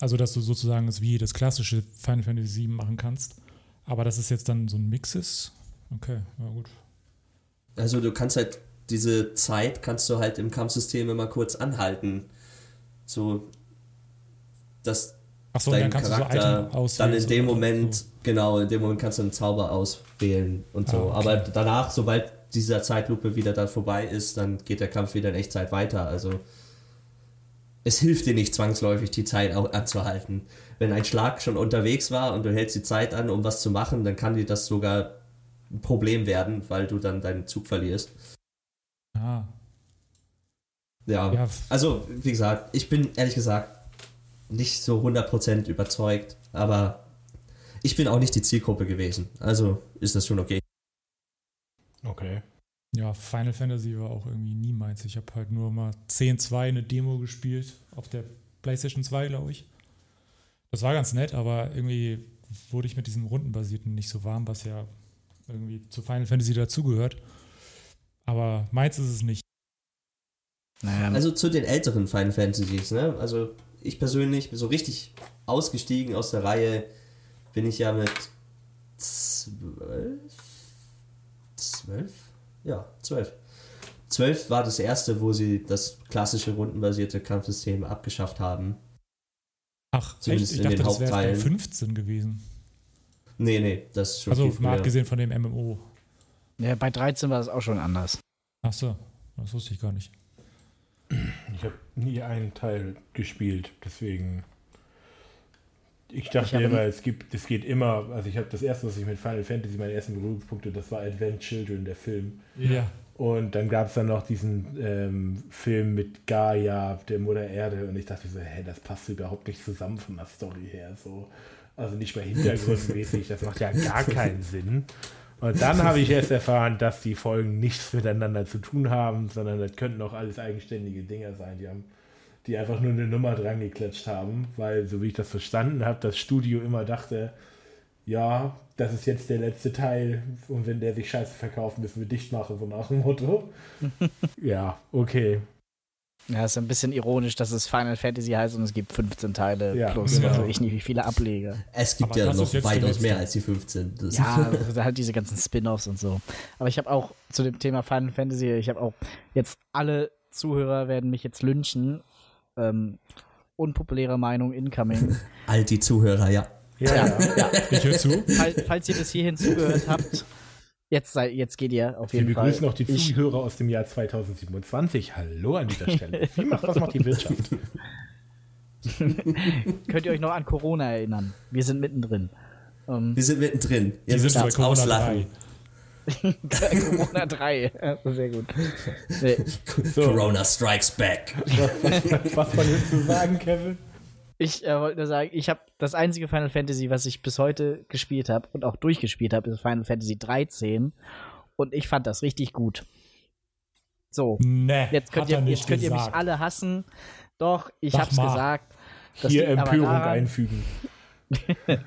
Also, dass du sozusagen es wie das klassische Final Fantasy VII machen kannst. Aber dass es jetzt dann so ein Mix ist. Okay, na gut. Also, du kannst halt diese Zeit kannst du halt im Kampfsystem immer kurz anhalten. So, dass Ach so, dein dann kannst Charakter du so auswählen. dann in dem. Moment, genau, in dem Moment kannst du einen Zauber auswählen und so. Ah, okay. Aber danach, sobald dieser Zeitlupe wieder dann vorbei ist, dann geht der Kampf wieder in Echtzeit weiter. Also es hilft dir nicht zwangsläufig, die Zeit auch anzuhalten. Wenn ein Schlag schon unterwegs war und du hältst die Zeit an, um was zu machen, dann kann dir das sogar ein Problem werden, weil du dann deinen Zug verlierst. Ah, Ja, ja, also wie gesagt, ich bin ehrlich gesagt nicht so 100% überzeugt, aber ich bin auch nicht die Zielgruppe gewesen. Also ist das schon okay. Okay. ja, Final Fantasy war auch irgendwie nie meins. Ich habe halt nur mal 10.2 eine Demo gespielt auf der PlayStation 2, glaube ich. Das war ganz nett, aber irgendwie wurde ich mit diesem Rundenbasierten nicht so warm, was ja irgendwie zu Final Fantasy dazugehört. Aber meins ist es nicht. Naja, Also zu den älteren Final Fantasies, ne? Also ich persönlich, so richtig ausgestiegen aus der Reihe bin ich ja mit zwölf? Zwölf? Ja, zwölf. Zwölf war das erste, wo sie das klassische rundenbasierte Kampfsystem abgeschafft haben. Ach, echt? Zumindest Ich in dachte, den das wäre bei Hauptteilen. 15 gewesen. Nee, nee, das ist schon Also viel mal abgesehen von dem MMO. ja, bei 13 war es auch schon anders. Ach so, das wusste ich gar nicht. Ich habe nie einen Teil gespielt, deswegen. Ich dachte Ich immer, es gibt, es geht immer. Also ich habe das erste, was ich mit Final Fantasy, meine ersten Berührungspunkte, das war Advent Children, der Film. Ja. Und dann gab es dann noch diesen ähm, Film mit Gaia, der Mutter Erde. Und ich dachte so, hä, das passt überhaupt nicht zusammen von der Story her. So. Also nicht mal hintergrundmäßig, das macht ja gar [laughs] keinen Sinn. Und dann habe ich erst erfahren, dass die Folgen nichts miteinander zu tun haben, sondern das könnten auch alles eigenständige Dinger sein. Die haben die einfach nur eine Nummer dran geklatscht haben, weil, so wie ich das verstanden habe, das Studio immer dachte, ja, das ist jetzt der letzte Teil und wenn der sich scheiße verkauft, müssen wir dicht machen, so nach dem Motto. [laughs] ja, okay. Ja, ist ein bisschen ironisch, dass es Final Fantasy heißt und es gibt 15 Teile Ja, plus genau. was weiß ich nicht, wie viele Ableger. Es gibt Aber ja noch weitaus mehr als die 15. Das Ja, [laughs] also halt diese ganzen Spin-offs und so. Aber ich habe auch zu dem Thema Final Fantasy, ich habe auch jetzt alle Zuhörer werden mich jetzt lynchen. Ähm, unpopuläre Meinung incoming. [laughs] All die Zuhörer, ja. Ja, ja. [laughs] ja. Ich höre zu. Fall, falls ihr bis hierhin zugehört habt, jetzt, sei, jetzt geht ihr auf Wir jeden Fall. begrüßen auch die Ich- Zuhörer aus dem Jahr 2027. Hallo an dieser Stelle. [laughs] Wie macht, was macht die Wirtschaft? Könnt ihr euch noch an Corona erinnern? Wir sind mittendrin. Ähm, Wir sind mittendrin. Ihr Die müsst sind bei uns Corona auslachen. [laughs] Corona 3. Ja, Sehr gut. Nee, Corona strikes back. Was man jetzt zu sagen, Kevin? ich äh, wollte nur sagen, ich habe das einzige Final Fantasy, was ich bis heute gespielt habe und auch durchgespielt habe, ist Final Fantasy 13. Und ich fand das richtig gut. So, Nee, jetzt könnt, hat er ihr, nicht jetzt könnt ihr mich alle hassen. Doch, ich Sag hab's mal. gesagt. Das Hier Empörung daran, einfügen. [laughs]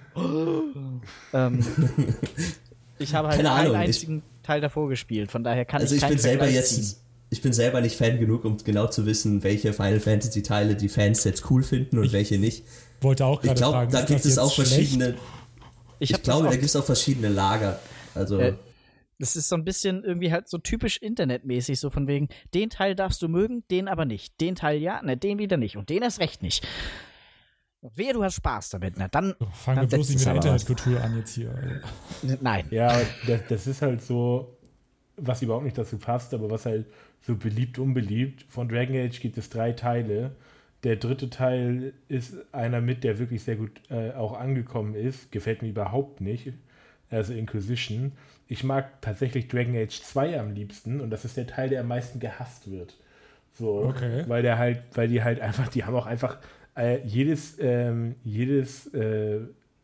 Ähm, [laughs] ich habe halt Keine einen Ahnung, ich- einzigen Teil davor gespielt, von daher kann Also ich ich keinen bin selber ziehen. jetzt, ich bin selber nicht Fan genug, um genau zu wissen, welche Final Fantasy Teile die Fans jetzt cool finden und welche nicht. Wollte auch Ich gerade glaube, fragen. da ist gibt das es jetzt auch schlecht? verschiedene. Ich, Ich, hab glaube, da gibt es auch verschiedene Lager. Also Äh, das ist so ein bisschen irgendwie halt so typisch internetmäßig, so von wegen, den Teil darfst du mögen, den aber nicht. Den Teil ja, ne, den wieder nicht. Und den erst recht nicht. Wehe, du hast Spaß damit, na dann, So, Fangen wir dann bloß nicht mit der. Internetkultur an jetzt hier. Also. Nein. Ja, das, das ist halt so, was überhaupt nicht dazu passt, aber was halt so beliebt, unbeliebt. Von Dragon Age gibt es drei Teile. Der dritte Teil ist einer mit, der wirklich sehr gut äh, auch angekommen ist. Gefällt mir überhaupt nicht. also Inquisition. Ich mag tatsächlich Dragon Age 2 am liebsten und das ist der Teil, der am meisten gehasst wird. So, Okay. weil der halt, weil die halt einfach, die haben auch einfach äh, jedes, ähm, jedes äh,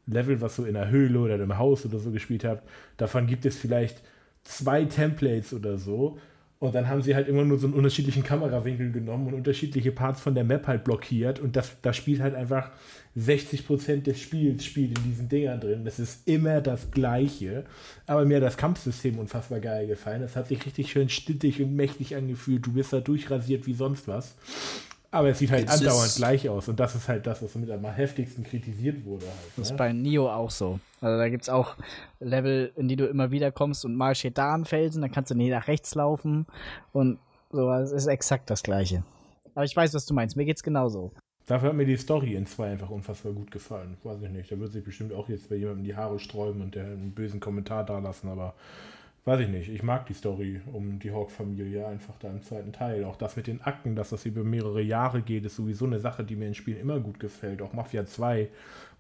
Level, was so in der Höhle oder im Haus oder so gespielt habt, davon gibt es vielleicht zwei Templates oder so. Und dann haben sie halt immer nur so einen unterschiedlichen Kamerawinkel genommen und unterschiedliche Parts von der Map halt blockiert. Und das, das spielt halt einfach 60% des Spiels spielt in diesen Dingern drin. Das ist immer das Gleiche. Aber mir hat das Kampfsystem unfassbar geil gefallen. Das hat sich richtig schön stittig und mächtig angefühlt. Du bist da durchrasiert wie sonst was. Aber es sieht halt Es andauernd ist- gleich aus. Und das ist halt das, was mit am heftigsten kritisiert wurde. Das Halt, ist ne? bei Nio auch so. Also da gibt es auch Level, in die du immer wieder kommst und mal steht da ein Felsen, dann kannst du nie nach rechts laufen und so. Es ist exakt das Gleiche. Aber ich weiß, was du meinst. Mir geht's genauso. Dafür hat mir die Story in 2 einfach unfassbar gut gefallen. Weiß ich nicht. Da wird sich bestimmt auch jetzt bei jemandem die Haare sträuben und der einen bösen Kommentar da lassen, aber weiß ich nicht. Ich mag die Story um die Hawk-Familie einfach da im zweiten Teil. Auch das mit den Akten, dass das über mehrere Jahre geht, ist sowieso eine Sache, die mir in Spielen immer gut gefällt. Auch Mafia 2,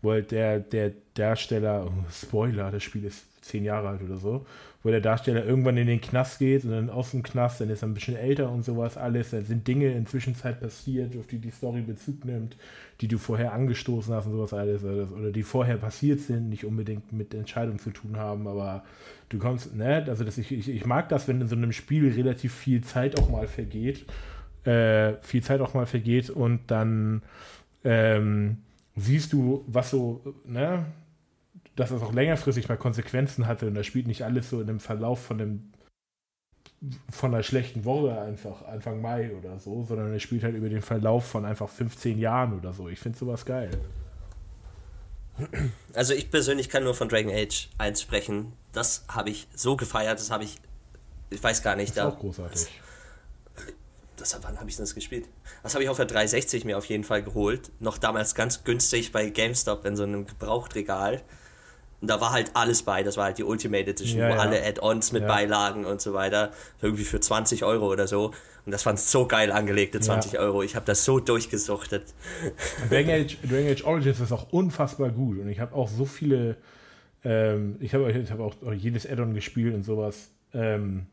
wo halt der, der Darsteller, oh, Spoiler, das Spiel ist zehn Jahre alt oder so, wo der Darsteller irgendwann in den Knast geht und dann aus dem Knast, dann ist er ein bisschen älter und sowas alles. Da sind Dinge in Zwischenzeit passiert, auf die die Story Bezug nimmt, die du vorher angestoßen hast und sowas alles. Oder oder die vorher passiert sind, nicht unbedingt mit Entscheidungen zu tun haben, aber du kommst, ne, also das, ich, ich, ich mag das, wenn in so einem Spiel relativ viel Zeit auch mal vergeht, äh, viel Zeit auch mal vergeht und dann ähm, siehst du, was so, ne, dass es auch längerfristig mal Konsequenzen hatte und das spielt nicht alles so in dem Verlauf von dem von einer schlechten Woche einfach Anfang Mai oder so, sondern es spielt halt über den Verlauf von einfach 15 Jahren oder so. Ich finde sowas geil. Also ich persönlich kann nur von Dragon Age 1 sprechen. Das habe ich so gefeiert, das habe ich, ich weiß gar nicht, Ist da, auch großartig. das, wann habe ich das gespielt? Das habe ich auf der 360 mir auf jeden Fall geholt. Noch damals ganz günstig bei GameStop in so einem Gebrauchtregal. Und da war halt alles bei. Das war halt die Ultimate Edition, Ja, wo ja. alle Add-ons mit Ja. beilagen und so weiter. Irgendwie für 20 Euro oder so. Und das waren so geil angelegte 20 Euro. Ich habe das so durchgesuchtet. Dragon Age, Dragon Age Origins ist auch unfassbar gut und ich habe auch so viele, ähm, ich habe ich hab auch jedes Add-on gespielt und sowas. Ähm,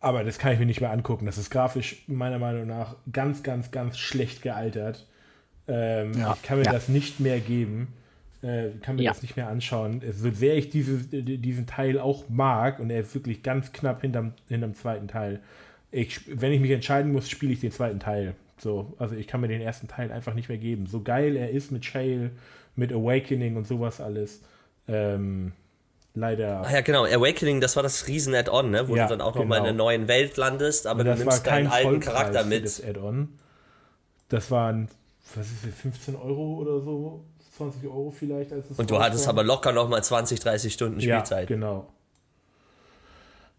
aber das kann ich mir nicht mehr angucken. Das ist grafisch meiner Meinung nach ganz, ganz, ganz schlecht gealtert. Ähm, Ja, ich kann mir ja. das nicht mehr geben. Äh, kann mir Ja. das nicht mehr anschauen. So sehr ich diese, diesen Teil auch mag und er ist wirklich ganz knapp hinterm, hinterm zweiten Teil. Ich, wenn ich mich entscheiden muss, spiele ich den zweiten Teil. So, also ich kann mir den ersten Teil einfach nicht mehr geben. So geil er ist mit Shale, mit Awakening und sowas alles. Ähm, leider. Ah ja, genau. Awakening, das war das Riesen-Add-on, ne? wo Ja, du dann auch noch mal in genau. einer neuen Welt landest, aber du war nimmst kein deinen alten Vollpreis Charakter mit. das Add-on. Das waren, was ist das, 15 Euro oder so? 20 Euro vielleicht. Als es Und du hattest aber locker noch mal 20, 30 Stunden Spielzeit. Ja, genau.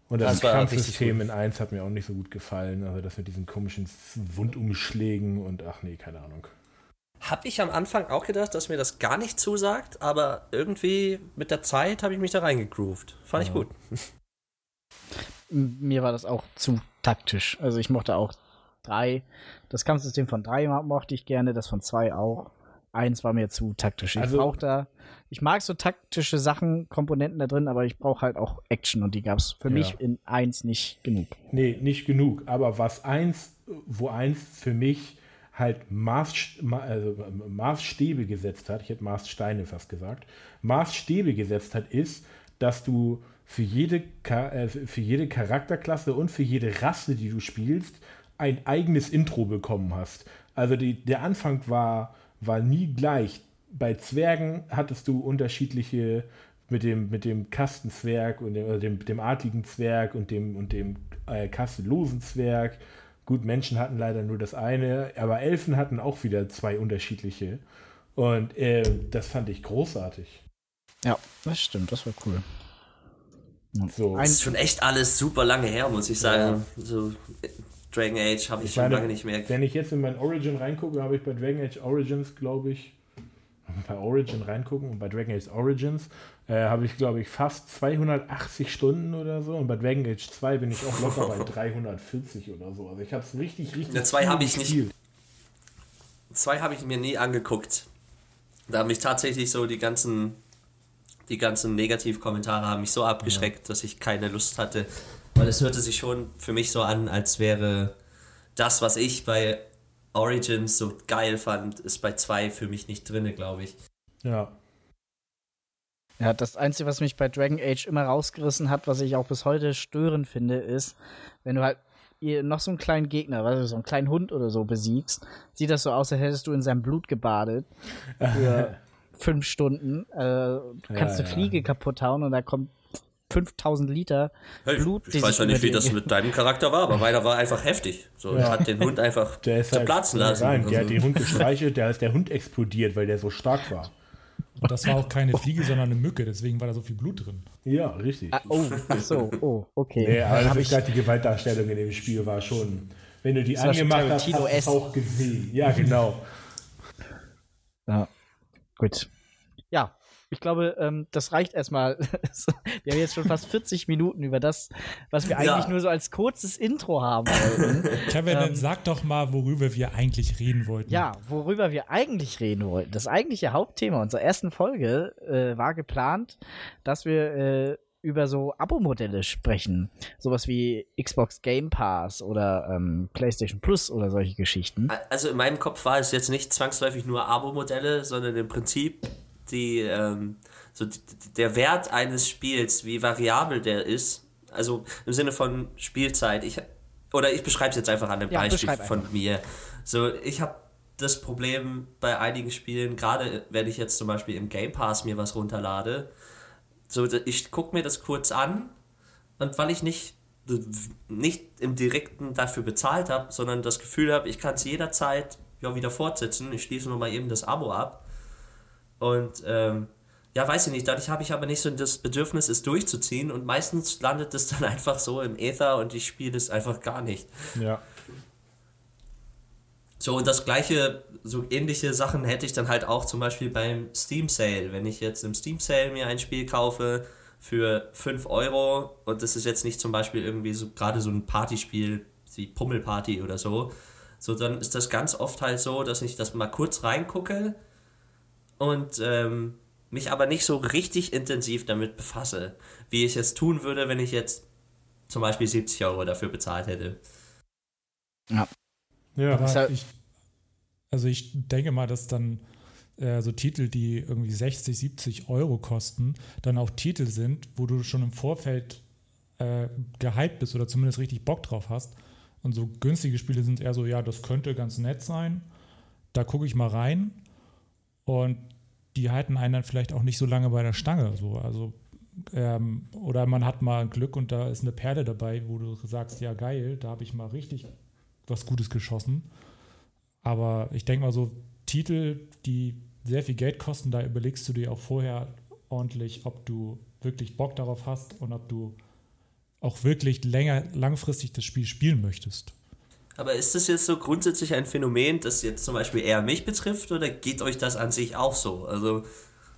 Und das, Das Kampfsystem in 1 hat mir auch nicht so gut gefallen. Also das mit diesen komischen Wundumschlägen und ach nee, keine Ahnung. Hab ich am Anfang auch gedacht, dass mir das gar nicht zusagt, aber irgendwie mit der Zeit habe ich mich da reingegroovt. Fand ich gut. Mir war das auch zu taktisch. Also ich mochte auch drei. Das Kampfsystem von drei mo- mochte ich gerne, das von zwei auch. Eins war mir zu taktisch. Ich Also- brauche da, ich mag so taktische Sachen, Komponenten da drin, aber ich brauche halt auch Action und die gab es für Ja. mich in eins nicht genug. Nee, nicht genug. Aber was eins, wo eins für mich halt Maß, also Maßstäbe gesetzt hat, ich hätte Maßsteine fast gesagt, Maßstäbe gesetzt hat, ist, dass du für jede, äh, für jede Charakterklasse und für jede Rasse, die du spielst, ein eigenes Intro bekommen hast. Also die, der Anfang war, war nie gleich. Bei Zwergen hattest du unterschiedliche mit dem, mit dem Kastenzwerg und dem, oder dem, dem adligen Zwerg und dem, und dem äh, kastenlosen Zwerg. Gut, Menschen hatten leider nur das eine, aber Elfen hatten auch wieder zwei unterschiedliche. Und äh, das fand ich großartig. Ja, das stimmt, das war cool. So. Das ist schon echt alles super lange her, muss ich sagen. So, äh, Dragon Age habe ich, Ich schon meine, lange nicht mehr. Wenn ich jetzt in mein Origin reingucke, habe ich bei Dragon Age Origins, glaube ich, [laughs] bei Origin reingucken und bei Dragon Age Origins äh, habe ich, glaube ich, fast 280 Stunden oder so. Und bei Dragon Age 2 bin ich auch locker bei [laughs] 340 oder so. Also ich habe es richtig, richtig. Ja, zwei habe ich nicht. gespielt. Zwei habe ich mir nie angeguckt. Da habe ich tatsächlich so die ganzen die ganzen Negativkommentare haben mich so abgeschreckt, ja. dass ich keine Lust hatte. Weil es hörte sich schon für mich so an, als wäre das, was ich bei Origins so geil fand, ist bei 2 für mich nicht drin, glaube ich. Ja. Ja, das Einzige, was mich bei Dragon Age immer rausgerissen hat, was ich auch bis heute störend finde, ist, wenn du halt noch so einen kleinen Gegner, also so einen kleinen Hund oder so besiegst, sieht das so aus, als hättest du in seinem Blut gebadet. [laughs] Für fünf Stunden. Äh, kannst ja, du Fliege ja. kaputt hauen und da kommt 5000 Liter Blut. Ich, ich weiß ja nicht, wie das mit deinem Charakter war, aber meiner war einfach heftig. So, ja. hat den Hund einfach [laughs] zerplatzen halt lassen. Rein. Der hat den Hund gestreichelt, der ist der Hund explodiert, weil der so stark war. Und das war auch keine Fliege, sondern eine Mücke, deswegen war da so viel Blut drin. Ja, richtig. Ah, oh, so, oh, okay. Nee, aber das ist gerade die Gewaltdarstellung in dem Spiel war schon. Wenn du die das angemacht hast, hast du es auch gesehen. Ja, genau. Ja, gut. Ja, ich glaube, ähm, das reicht erstmal. [laughs] wir haben jetzt schon fast 40 Minuten über das, was wir eigentlich ja. nur so als kurzes Intro haben wollten. [laughs] Kevin, ähm, sag doch mal, worüber wir eigentlich reden wollten. Ja, worüber wir eigentlich reden wollten. Das eigentliche Hauptthema unserer ersten Folge äh, war geplant, dass wir äh, über so Abo-Modelle sprechen. Sowas wie Xbox Game Pass oder ähm, PlayStation Plus oder solche Geschichten. Also in meinem Kopf war es jetzt nicht zwangsläufig nur Abo-Modelle, sondern im Prinzip die, ähm, so die, der Wert eines Spiels, wie variabel der ist, also im Sinne von Spielzeit, ich, oder ich beschreibe es jetzt einfach an einem ja, Beispiel von mir. So, ich habe das Problem bei einigen Spielen, gerade wenn ich jetzt zum Beispiel im Game Pass mir was runterlade, so, ich gucke mir das kurz an und weil ich nicht, nicht im Direkten dafür bezahlt habe, sondern das Gefühl habe, ich kann es jederzeit ja, wieder fortsetzen, ich schließe nochmal eben das Abo ab, und ähm, ja, weiß ich nicht, dadurch habe ich aber nicht so das Bedürfnis, es durchzuziehen und meistens landet es dann [laughs] einfach so im Äther und ich spiele es einfach gar nicht. Ja. So, und das gleiche, so ähnliche Sachen hätte ich dann halt auch zum Beispiel beim Steam Sale. Wenn ich jetzt im Steam Sale mir ein Spiel kaufe für 5 Euro und das ist jetzt nicht zum Beispiel irgendwie so gerade so ein Partyspiel wie Pummelparty oder so, so dann ist das ganz oft halt so, dass ich das mal kurz reingucke und ähm, mich aber nicht so richtig intensiv damit befasse, wie ich es tun würde, wenn ich jetzt zum Beispiel 70 Euro dafür bezahlt hätte. Ja. Ja, aber ich, also ich denke mal, dass dann äh, so Titel, die irgendwie 60, 70 Euro kosten, dann auch Titel sind, wo du schon im Vorfeld äh, gehypt bist oder zumindest richtig Bock drauf hast. Und so günstige Spiele sind eher so, ja, das könnte ganz nett sein. Da gucke ich mal rein. Und die halten einen dann vielleicht auch nicht so lange bei der Stange. So. Also, ähm, oder man hat mal Glück und da ist eine Perle dabei, wo du sagst, ja geil, da habe ich mal richtig was Gutes geschossen. Aber ich denke mal so, Titel, die sehr viel Geld kosten, da überlegst du dir auch vorher ordentlich, ob du wirklich Bock darauf hast und ob du auch wirklich länger, langfristig das Spiel spielen möchtest. Aber ist das jetzt so grundsätzlich ein Phänomen, das jetzt zum Beispiel eher mich betrifft oder geht euch das an sich auch so? Also,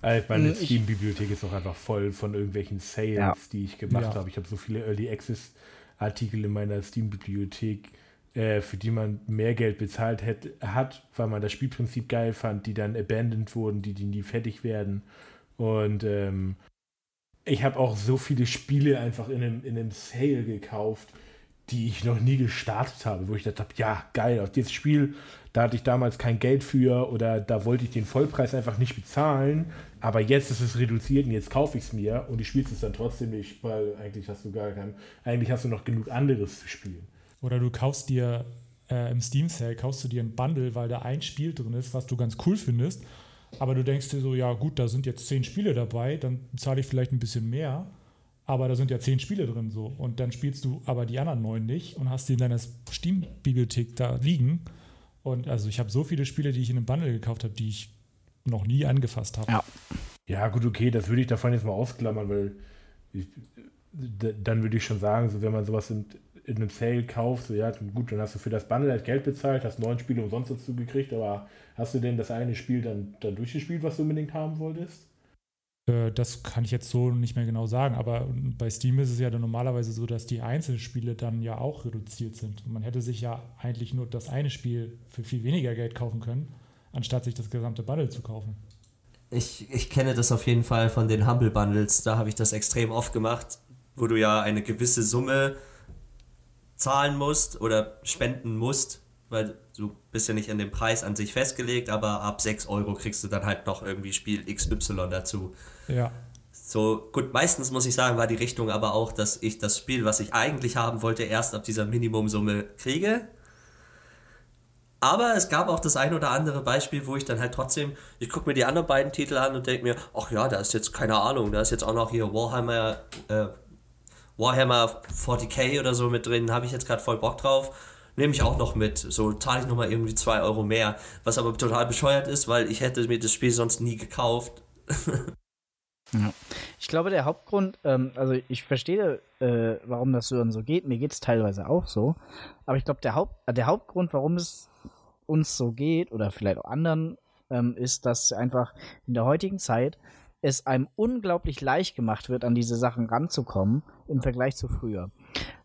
also meine hm, Steam-Bibliothek ist doch einfach voll von irgendwelchen Sales, ja. die ich gemacht ja. habe. Ich habe so viele Early Access-Artikel in meiner Steam-Bibliothek, äh, für die man mehr Geld bezahlt hätte, hat, weil man das Spielprinzip geil fand, die dann abandoned wurden, die, die nie fertig werden. Und ähm, ich habe auch so viele Spiele einfach in einem, in einem Sale gekauft die ich noch nie gestartet habe, wo ich dachte, ja, geil, auf dieses Spiel, da hatte ich damals kein Geld für oder da wollte ich den Vollpreis einfach nicht bezahlen, aber jetzt ist es reduziert und jetzt kaufe ich es mir und ich spiele es dann trotzdem nicht, weil eigentlich hast du gar kein, eigentlich hast du noch genug anderes zu spielen. Oder du kaufst dir äh, im Steam Sale, kaufst du dir ein Bundle, weil da ein Spiel drin ist, was du ganz cool findest, aber du denkst dir so, ja gut, da sind jetzt zehn Spiele dabei, dann zahle ich vielleicht ein bisschen mehr aber da sind ja zehn Spiele drin so. Und dann spielst du aber die anderen neun nicht und hast die in deiner Steam-Bibliothek da liegen. Und also ich habe so viele Spiele, die ich in einem Bundle gekauft habe, die ich noch nie angefasst habe. Ja. Ja, gut, okay, das würde ich davon jetzt mal ausklammern, weil ich, dann würde ich schon sagen, so wenn man sowas in, in einem Sale kauft, so ja, gut, dann hast du für das Bundle halt Geld bezahlt, hast neun Spiele umsonst dazu gekriegt, aber hast du denn das eine Spiel dann, dann durchgespielt, was du unbedingt haben wolltest? Äh, das kann ich jetzt so nicht mehr genau sagen, aber bei Steam ist es ja dann normalerweise so, dass die Einzelspiele dann ja auch reduziert sind. man hätte sich ja eigentlich nur das eine Spiel für viel weniger Geld kaufen können, anstatt sich das gesamte Bundle zu kaufen. Ich, ich kenne das auf jeden Fall von den Humble Bundles. Da habe ich das extrem oft gemacht, wo du ja eine gewisse Summe zahlen musst oder spenden musst, weil du bist ja nicht an den Preis an sich festgelegt, aber ab 6 Euro kriegst du dann halt noch irgendwie Spiel XY dazu. Ja. So, gut, meistens muss ich sagen, war die Richtung aber auch, dass ich das Spiel, was ich eigentlich haben wollte, erst ab dieser Minimumsumme kriege. Aber es gab auch das ein oder andere Beispiel, wo ich dann halt trotzdem, ich gucke mir die anderen beiden Titel an und denke mir, ach ja, da ist jetzt keine Ahnung, da ist jetzt auch noch hier Warhammer, äh, Warhammer 40k oder so mit drin, habe ich jetzt gerade voll Bock drauf. Nehme ich auch noch mit. So zahle ich nochmal irgendwie 2 Euro mehr. Was aber total bescheuert ist, weil ich hätte mir das Spiel sonst nie gekauft. [laughs] Ja. Ich glaube, der Hauptgrund, ähm, also ich verstehe, äh, warum das so und so geht. Mir geht es teilweise auch so. Aber ich glaube, der, Haupt, äh, der Hauptgrund, warum es uns so geht, oder vielleicht auch anderen, ähm, ist, dass einfach in der heutigen Zeit es einem unglaublich leicht gemacht wird, an diese Sachen ranzukommen im Vergleich zu früher.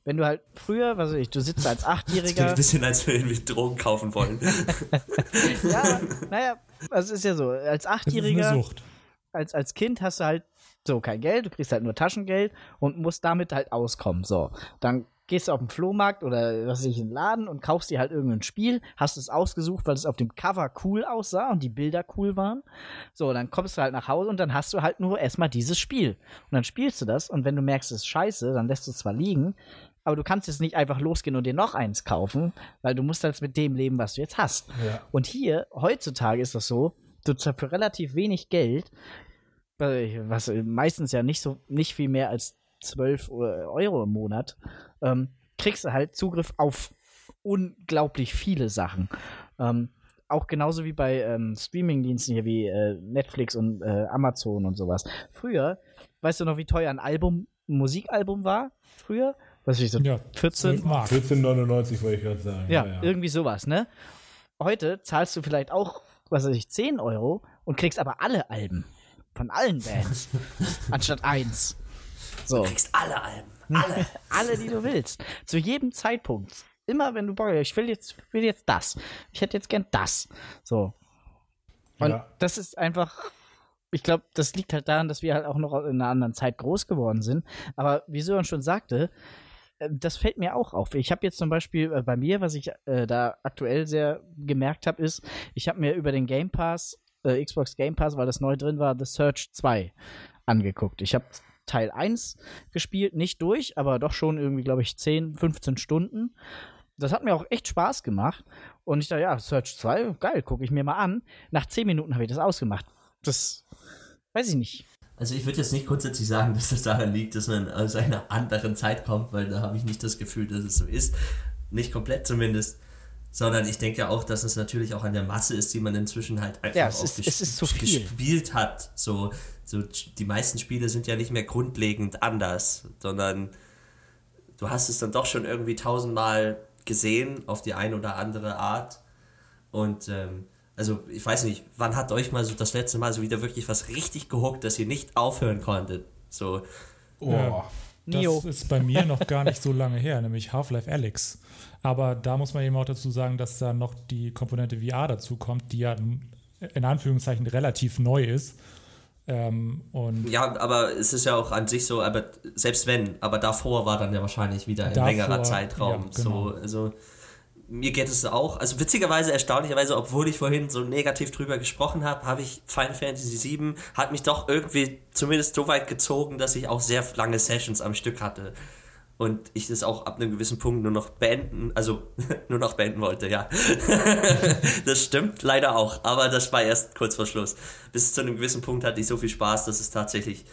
Wenn du halt früher, was weiß ich, du sitzt als Achtjähriger. [laughs] ein bisschen, als würden wir Drogen kaufen wollen. [laughs] ja, naja, also es ist ja so, als Achtjähriger. Das ist eine Sucht als, als Kind hast du halt so kein Geld, du kriegst halt nur Taschengeld und musst damit halt auskommen. So, dann gehst du auf den Flohmarkt oder was weiß ich, in den Laden und kaufst dir halt irgendein Spiel, hast es ausgesucht, weil es auf dem Cover cool aussah und die Bilder cool waren. So, dann kommst du halt nach Hause und dann hast du halt nur erstmal dieses Spiel. Und dann spielst du das und wenn du merkst, es ist scheiße, dann lässt du es zwar liegen, aber du kannst jetzt nicht einfach losgehen und dir noch eins kaufen, weil du musst halt mit dem leben, was du jetzt hast. Ja. Und hier, heutzutage ist das so, du für relativ wenig Geld, was meistens ja nicht so nicht viel mehr als 12 Euro im Monat, ähm, kriegst du halt Zugriff auf unglaublich viele Sachen. Ähm, auch genauso wie bei ähm, Streamingdiensten hier wie äh, Netflix und äh, Amazon und sowas. Früher, weißt du noch, wie teuer ein Album, ein Musikalbum war? Früher? Was ich so, ja, 14 Mark. 14,99 wollte ich gerade sagen. Ja, ja, irgendwie sowas, ne? Heute zahlst du vielleicht auch was weiß ich, 10 Euro und kriegst aber alle Alben. Von allen Bands. [laughs] anstatt eins. So. Du kriegst alle Alben. Alle. [laughs] alle, die du willst. Zu jedem Zeitpunkt. Immer wenn du Bock hast, ich will jetzt, will jetzt das. Ich hätte jetzt gern das. So. Und ja. das ist einfach, ich glaube, das liegt halt daran, dass wir halt auch noch in einer anderen Zeit groß geworden sind. Aber wie Sören schon sagte, äh, das fällt mir auch auf. Ich habe jetzt zum Beispiel äh, bei mir, was ich äh, da aktuell sehr gemerkt habe, ist, ich habe mir über den Game Pass, äh, Xbox Game Pass, weil das neu drin war, The Search 2 angeguckt. Ich habe Teil 1 gespielt, nicht durch, aber doch schon irgendwie, glaube ich, 10, 15 Stunden. Das hat mir auch echt Spaß gemacht. Und ich dachte, ja, Search 2, geil, gucke ich mir mal an. Nach 10 Minuten habe ich das ausgemacht. Das weiß ich nicht. Also ich würde jetzt nicht grundsätzlich sagen, [laughs] dass das daran liegt, dass man aus einer anderen Zeit kommt, weil da habe ich nicht das Gefühl, dass es so ist. Nicht komplett zumindest. Sondern ich denke auch, dass es natürlich auch an der Masse ist, die man inzwischen halt einfach ja, es ist, es ist zu viel. gespielt hat. So, so, die meisten Spiele sind ja nicht mehr grundlegend anders, sondern du hast es dann doch schon irgendwie tausendmal gesehen auf die eine oder andere Art. Und ähm, also ich weiß nicht, wann hat euch mal so das letzte Mal so wieder wirklich was richtig gehuckt, dass ihr nicht aufhören konntet? So. Oh. Ja, das ist bei mir noch gar nicht so lange her, nämlich Half-Life Alyx. Aber da muss man eben auch dazu sagen, dass da noch die Komponente VR dazu kommt, die ja in Anführungszeichen relativ neu ist. Ähm, ja, aber es ist ja auch an sich so, aber selbst wenn, aber davor war dann ja wahrscheinlich wieder ein davor, längerer Zeitraum. Ja, genau. So, also mir geht es auch, also witzigerweise, erstaunlicherweise, obwohl ich vorhin so negativ drüber gesprochen habe, habe ich Final Fantasy VII, hat mich doch irgendwie zumindest so weit gezogen, dass ich auch sehr lange Sessions am Stück hatte. Und ich das auch ab einem gewissen Punkt nur noch beenden, also [laughs] nur noch beenden wollte, ja. [laughs] das stimmt leider auch, aber das war erst kurz vor Schluss. Bis zu einem gewissen Punkt hatte ich so viel Spaß, dass es tatsächlich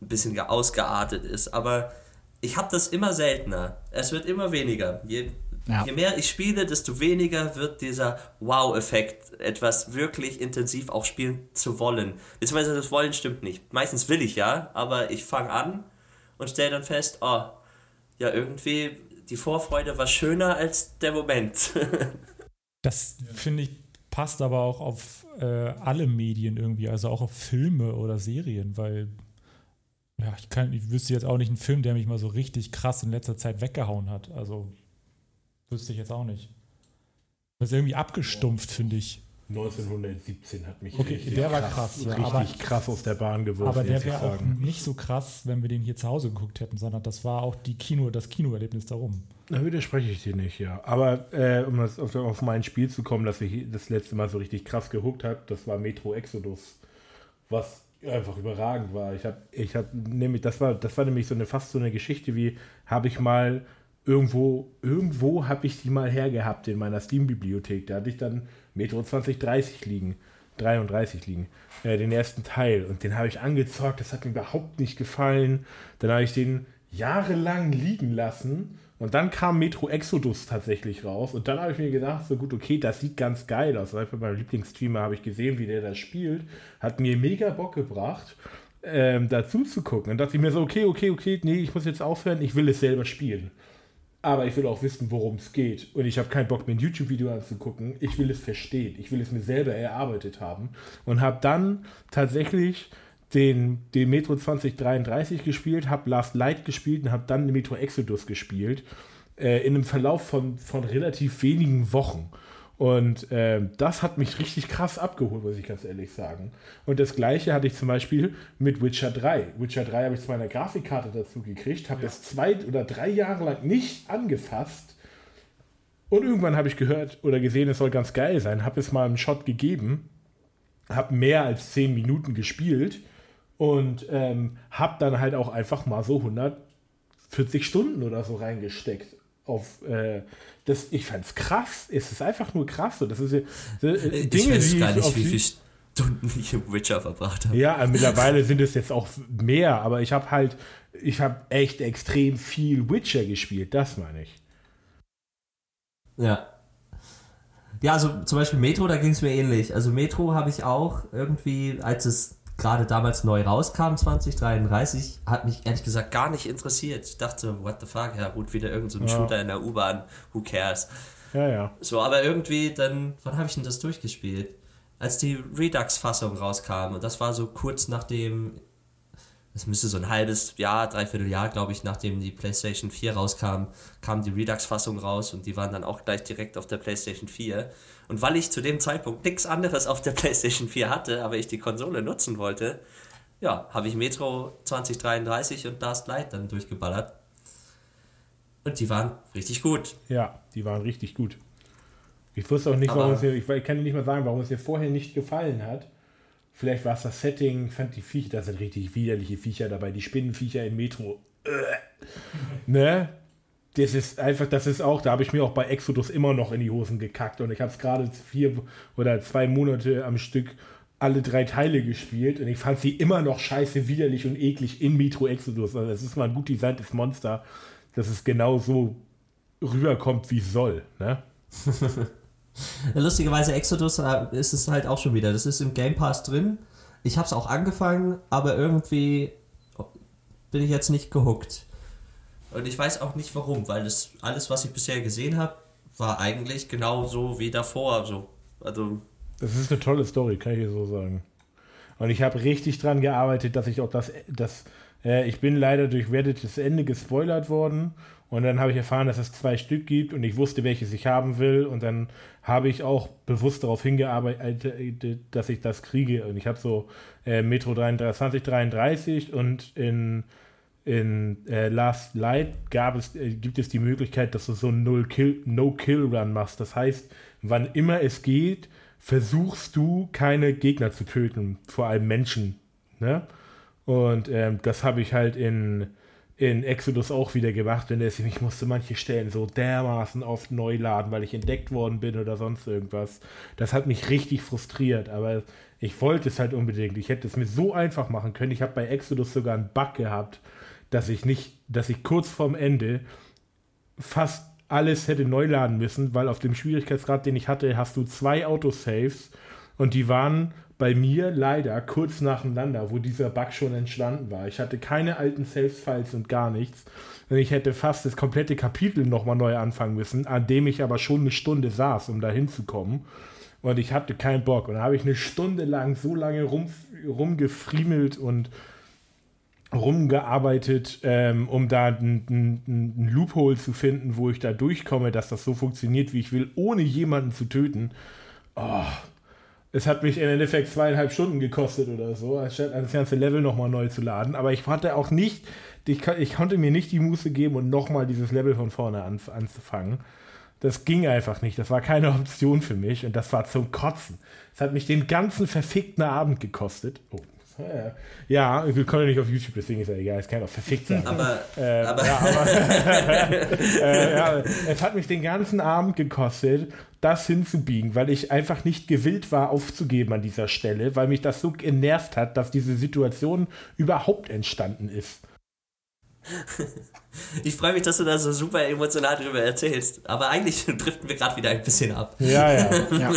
ein bisschen ausgeartet ist. Aber ich habe das immer seltener. Es wird immer weniger. Je ja. Je mehr ich spiele, desto weniger wird dieser Wow-Effekt, etwas wirklich intensiv auch spielen zu wollen. Beziehungsweise das Wollen stimmt nicht. Meistens will ich ja, aber ich fange an und stelle dann fest, oh, ja, irgendwie die Vorfreude war schöner als der Moment. [laughs] das finde ich passt aber auch auf äh, alle Medien irgendwie, also auch auf Filme oder Serien, weil ja, ich kann, ich wüsste jetzt auch nicht einen Film, der mich mal so richtig krass in letzter Zeit weggehauen hat. Also Wüsste ich jetzt auch nicht. Das ist irgendwie abgestumpft, finde ich. 1917 hat mich Okay, richtig, der war krass, krass, ja, richtig aber- krass aus der Bahn geworfen. Aber der wäre auch nicht so krass, wenn wir den hier zu Hause geguckt hätten, sondern das war auch die Kino, das Kinoerlebnis darum. Da widerspreche ich dir nicht, ja. Aber äh, um auf, auf mein Spiel zu kommen, das ich das letzte Mal so richtig krass gehuckt hat, das war Metro Exodus. Was einfach überragend war. Ich habe, ich habe nämlich, das war, das war nämlich so eine fast so eine Geschichte wie, habe ich mal irgendwo, irgendwo habe ich die mal hergehabt in meiner Steam-Bibliothek. Da hatte ich dann Metro 2030 liegen, 33 liegen, äh, den ersten Teil. Und den habe ich angezockt, das hat mir überhaupt nicht gefallen. Dann habe ich den jahrelang liegen lassen. Und dann kam Metro Exodus tatsächlich raus. Und dann habe ich mir gedacht, so gut, okay, das sieht ganz geil aus. Weil bei meinem Lieblingsstreamer habe ich gesehen, wie der das spielt. Hat mir mega Bock gebracht, ähm, dazu zu gucken. Dann dachte ich mir so, okay, okay, okay, nee, ich muss jetzt aufhören, ich will es selber spielen. Aber ich will auch wissen, worum es geht. Und ich habe keinen Bock, mir ein YouTube-Video anzugucken. Ich will es verstehen. Ich will es mir selber erarbeitet haben. Und habe dann tatsächlich den, den Metro 2033 gespielt, habe Last Light gespielt und habe dann den Metro Exodus gespielt. Äh, in einem Verlauf von, von relativ wenigen Wochen. Und ähm, das hat mich richtig krass abgeholt, muss ich ganz ehrlich sagen. Und das gleiche hatte ich zum Beispiel mit Witcher 3. Witcher 3 habe ich zu meiner Grafikkarte dazu gekriegt, habe es zwei oder drei Jahre lang nicht angefasst. Und irgendwann habe ich gehört oder gesehen, es soll ganz geil sein, habe es mal einen Shot gegeben, habe mehr als 10 Minuten gespielt und ähm, habe dann halt auch einfach mal so 140 Stunden oder so reingesteckt. Auf, äh, das, ich fand's krass. Es ist einfach nur krass. So, das ist, äh, Ich Dinge, weiß gar ich nicht, wie viele Stunden ich im Witcher verbracht habe. Ja, äh, mittlerweile [laughs] sind es jetzt auch mehr, aber ich habe halt, ich habe echt extrem viel Witcher gespielt, das meine ich. Ja. Ja, also zum Beispiel Metro, da ging es mir ähnlich. Also Metro habe ich auch irgendwie, als es gerade damals neu rauskam, 2033, hat mich ehrlich gesagt gar nicht interessiert. Ich dachte, what the fuck, ja gut, wieder irgendein so ein Ja. Shooter in der U-Bahn, who cares. Ja, ja. So, aber irgendwie dann, wann habe ich denn das durchgespielt? Als die Redux-Fassung rauskam, und das war so kurz nachdem, das müsste so ein halbes Jahr, dreiviertel Jahr, glaube ich, nachdem die PlayStation 4 rauskam, kam die Redux-Fassung raus und die waren dann auch gleich direkt auf der PlayStation 4. Und weil ich zu dem Zeitpunkt nichts anderes auf der [laughs] PlayStation 4 hatte, aber ich die Konsole nutzen wollte, ja, habe ich Metro 2033 und Last Light dann durchgeballert. Und die waren richtig gut. Ja, die waren richtig gut. Ich wusste auch nicht, Aber- warum es mir, ich kann dir nicht mal sagen, warum es mir vorher nicht gefallen hat. Vielleicht war es das Setting, fand die Viecher, da sind richtig widerliche Viecher dabei, die Spinnenviecher in Metro. Äh. ne? Das ist einfach, das ist auch, da habe ich mir auch bei Exodus immer noch in die Hosen gekackt und ich habe es gerade vier oder zwei Monate am Stück alle drei Teile gespielt und ich fand sie immer noch scheiße, widerlich und eklig in Metro Exodus. Also es ist mal ein gut designtes Monster, dass es genau so rüberkommt, wie es soll. Ne? [laughs] Lustigerweise Exodus äh, ist es halt auch schon wieder. Das ist im Game Pass drin. Ich habe es auch angefangen, aber irgendwie bin ich jetzt nicht gehuckt. Und ich weiß auch nicht warum, weil das alles, was ich bisher gesehen habe, war eigentlich genau so wie davor. So, also Das ist eine tolle Story, kann ich so sagen. Und ich habe richtig dran gearbeitet, dass ich auch das, das äh, ich bin leider durch Reddit das Ende gespoilert worden und dann habe ich erfahren, dass es zwei Stück gibt und ich wusste, welches ich haben will und dann habe ich auch bewusst darauf hingearbeitet, dass ich das kriege und ich habe so äh, Metro 33, 2033 und in in äh, Last Light gab es, äh, gibt es die Möglichkeit, dass du so einen No-Kill- No-Kill-Run machst. Das heißt, wann immer es geht, versuchst du keine Gegner zu töten, vor allem Menschen. Ne? Und ähm, das habe ich halt in, in Exodus auch wieder gemacht, denn ich musste manche Stellen so dermaßen oft neu laden, weil ich entdeckt worden bin oder sonst irgendwas. Das hat mich richtig frustriert, aber ich wollte es halt unbedingt. Ich hätte es mir so einfach machen können. Ich habe bei Exodus sogar einen Bug gehabt, dass ich nicht, dass ich kurz vorm Ende fast alles hätte neu laden müssen, weil auf dem Schwierigkeitsgrad, den ich hatte, hast du zwei Autosaves und die waren bei mir leider kurz nacheinander, wo dieser Bug schon entstanden war. Ich hatte keine alten Saves-Files und gar nichts. Und ich hätte fast das komplette Kapitel nochmal neu anfangen müssen, an dem ich aber schon eine Stunde saß, um da hinzukommen. Und ich hatte keinen Bock. Und da habe ich eine Stunde lang so lange rum, rumgefriemelt und rumgearbeitet, ähm, um da einen ein Loophole zu finden, wo ich da durchkomme, dass das so funktioniert, wie ich will, ohne jemanden zu töten. Oh, Es hat mich im Endeffekt zweieinhalb Stunden gekostet oder so, anstatt das ganze Level nochmal neu zu laden. Aber ich hatte auch nicht, ich, ich konnte mir nicht die Muße geben und nochmal dieses Level von vorne an, anzufangen. Das ging einfach nicht. Das war keine Option für mich und das war zum Kotzen. Es hat mich den ganzen verfickten Abend gekostet. Oh, ja, wir können nicht auf YouTube, deswegen ist ja egal, es kann auch verfickt sein. Aber, äh, aber, ja, aber [laughs] äh, ja, es hat mich den ganzen Abend gekostet, das hinzubiegen, weil ich einfach nicht gewillt war, aufzugeben an dieser Stelle, weil mich das so genervt hat, dass diese Situation überhaupt entstanden ist. [laughs] Ich freue mich, dass du da so super emotional drüber erzählst. Aber eigentlich [laughs] driften wir gerade wieder ein bisschen ab. Ja, ja. ja.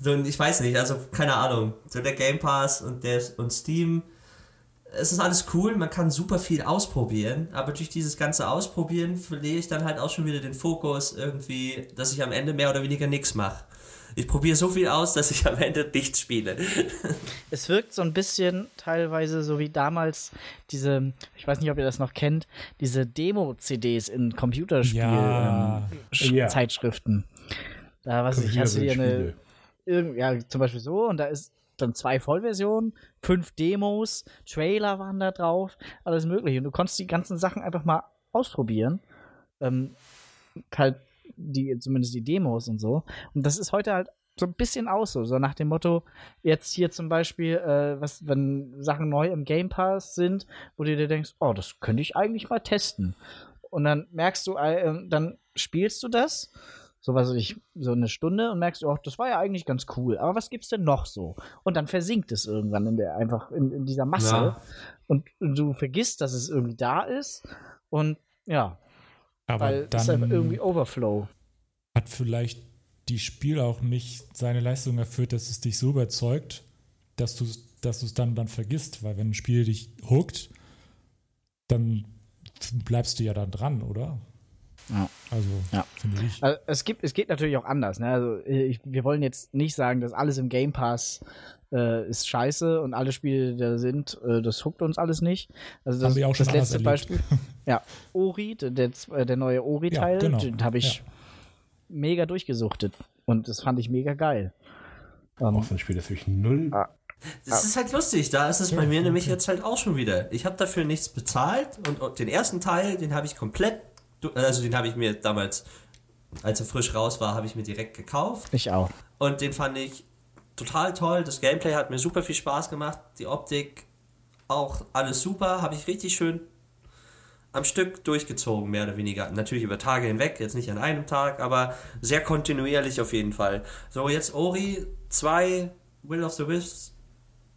So, und ich weiß nicht, also keine Ahnung. So der Game Pass und, der, und Steam, es ist alles cool, man kann super viel ausprobieren, aber durch dieses ganze Ausprobieren verliere ich dann halt auch schon wieder den Fokus irgendwie, dass ich am Ende mehr oder weniger nichts mache. Ich probiere so viel aus, dass ich am Ende nichts spiele. [laughs] Es wirkt so ein bisschen teilweise so wie damals diese, ich weiß nicht, ob ihr das noch kennt, diese Demo-CDs in Computerspiel-Zeitschriften. Ja. Ähm, da was ich, hast du dir eine ja, zum Beispiel so, und da ist dann zwei Vollversionen, fünf Demos, Trailer waren da drauf, alles mögliche. Und du konntest die ganzen Sachen einfach mal ausprobieren. Ähm, halt die, zumindest die Demos und so. Und das ist heute halt so ein bisschen aus, so, so nach dem Motto, jetzt hier zum Beispiel, äh, was, wenn Sachen neu im Game Pass sind, wo du dir denkst, oh, das könnte ich eigentlich mal testen. Und dann merkst du, äh, dann spielst du das so was ich, so eine Stunde und merkst, oh, das war ja eigentlich ganz cool. Aber was gibt's denn noch so? Und dann versinkt es irgendwann in der, einfach in, in dieser Masse. Ja. Und, und, du vergisst, dass es irgendwie da ist. Und ja. Aber weil dann ist einfach irgendwie Overflow. Hat vielleicht die Spiel auch nicht seine Leistung erfüllt, dass es dich so überzeugt, dass du dass es dann, dann vergisst. Weil wenn ein Spiel dich hookt, dann bleibst du ja dann dran, oder? Ja. Also, ja. finde ich. Also, es, gibt, es geht natürlich auch anders. Ne? Also, ich, wir wollen jetzt nicht sagen, dass alles im Game Pass äh, ist scheiße und alle Spiele, die da sind, äh, das huckt uns alles nicht. Also, das, auch schon das letzte Beispiel. [laughs] ja, Ori, der, der neue Ori-Teil, ja, genau. den habe ich Ja. mega durchgesuchtet. Und das fand ich mega geil. Ähm, Auch so ein Spiel, das ich null. Ah. Das ist halt lustig, da ist es bei mir nämlich jetzt halt auch schon wieder. Ich habe dafür nichts bezahlt und den ersten Teil, den habe ich komplett, du- also den habe ich mir damals, als er frisch raus war, habe ich mir direkt gekauft ich auch. und den fand ich total toll. Das Gameplay hat mir super viel Spaß gemacht, die Optik auch alles super, habe ich richtig schön am Stück durchgezogen, mehr oder weniger. Natürlich über Tage hinweg, jetzt nicht an einem Tag, aber sehr kontinuierlich auf jeden Fall. So, jetzt Ori 2, Will of the Wisps,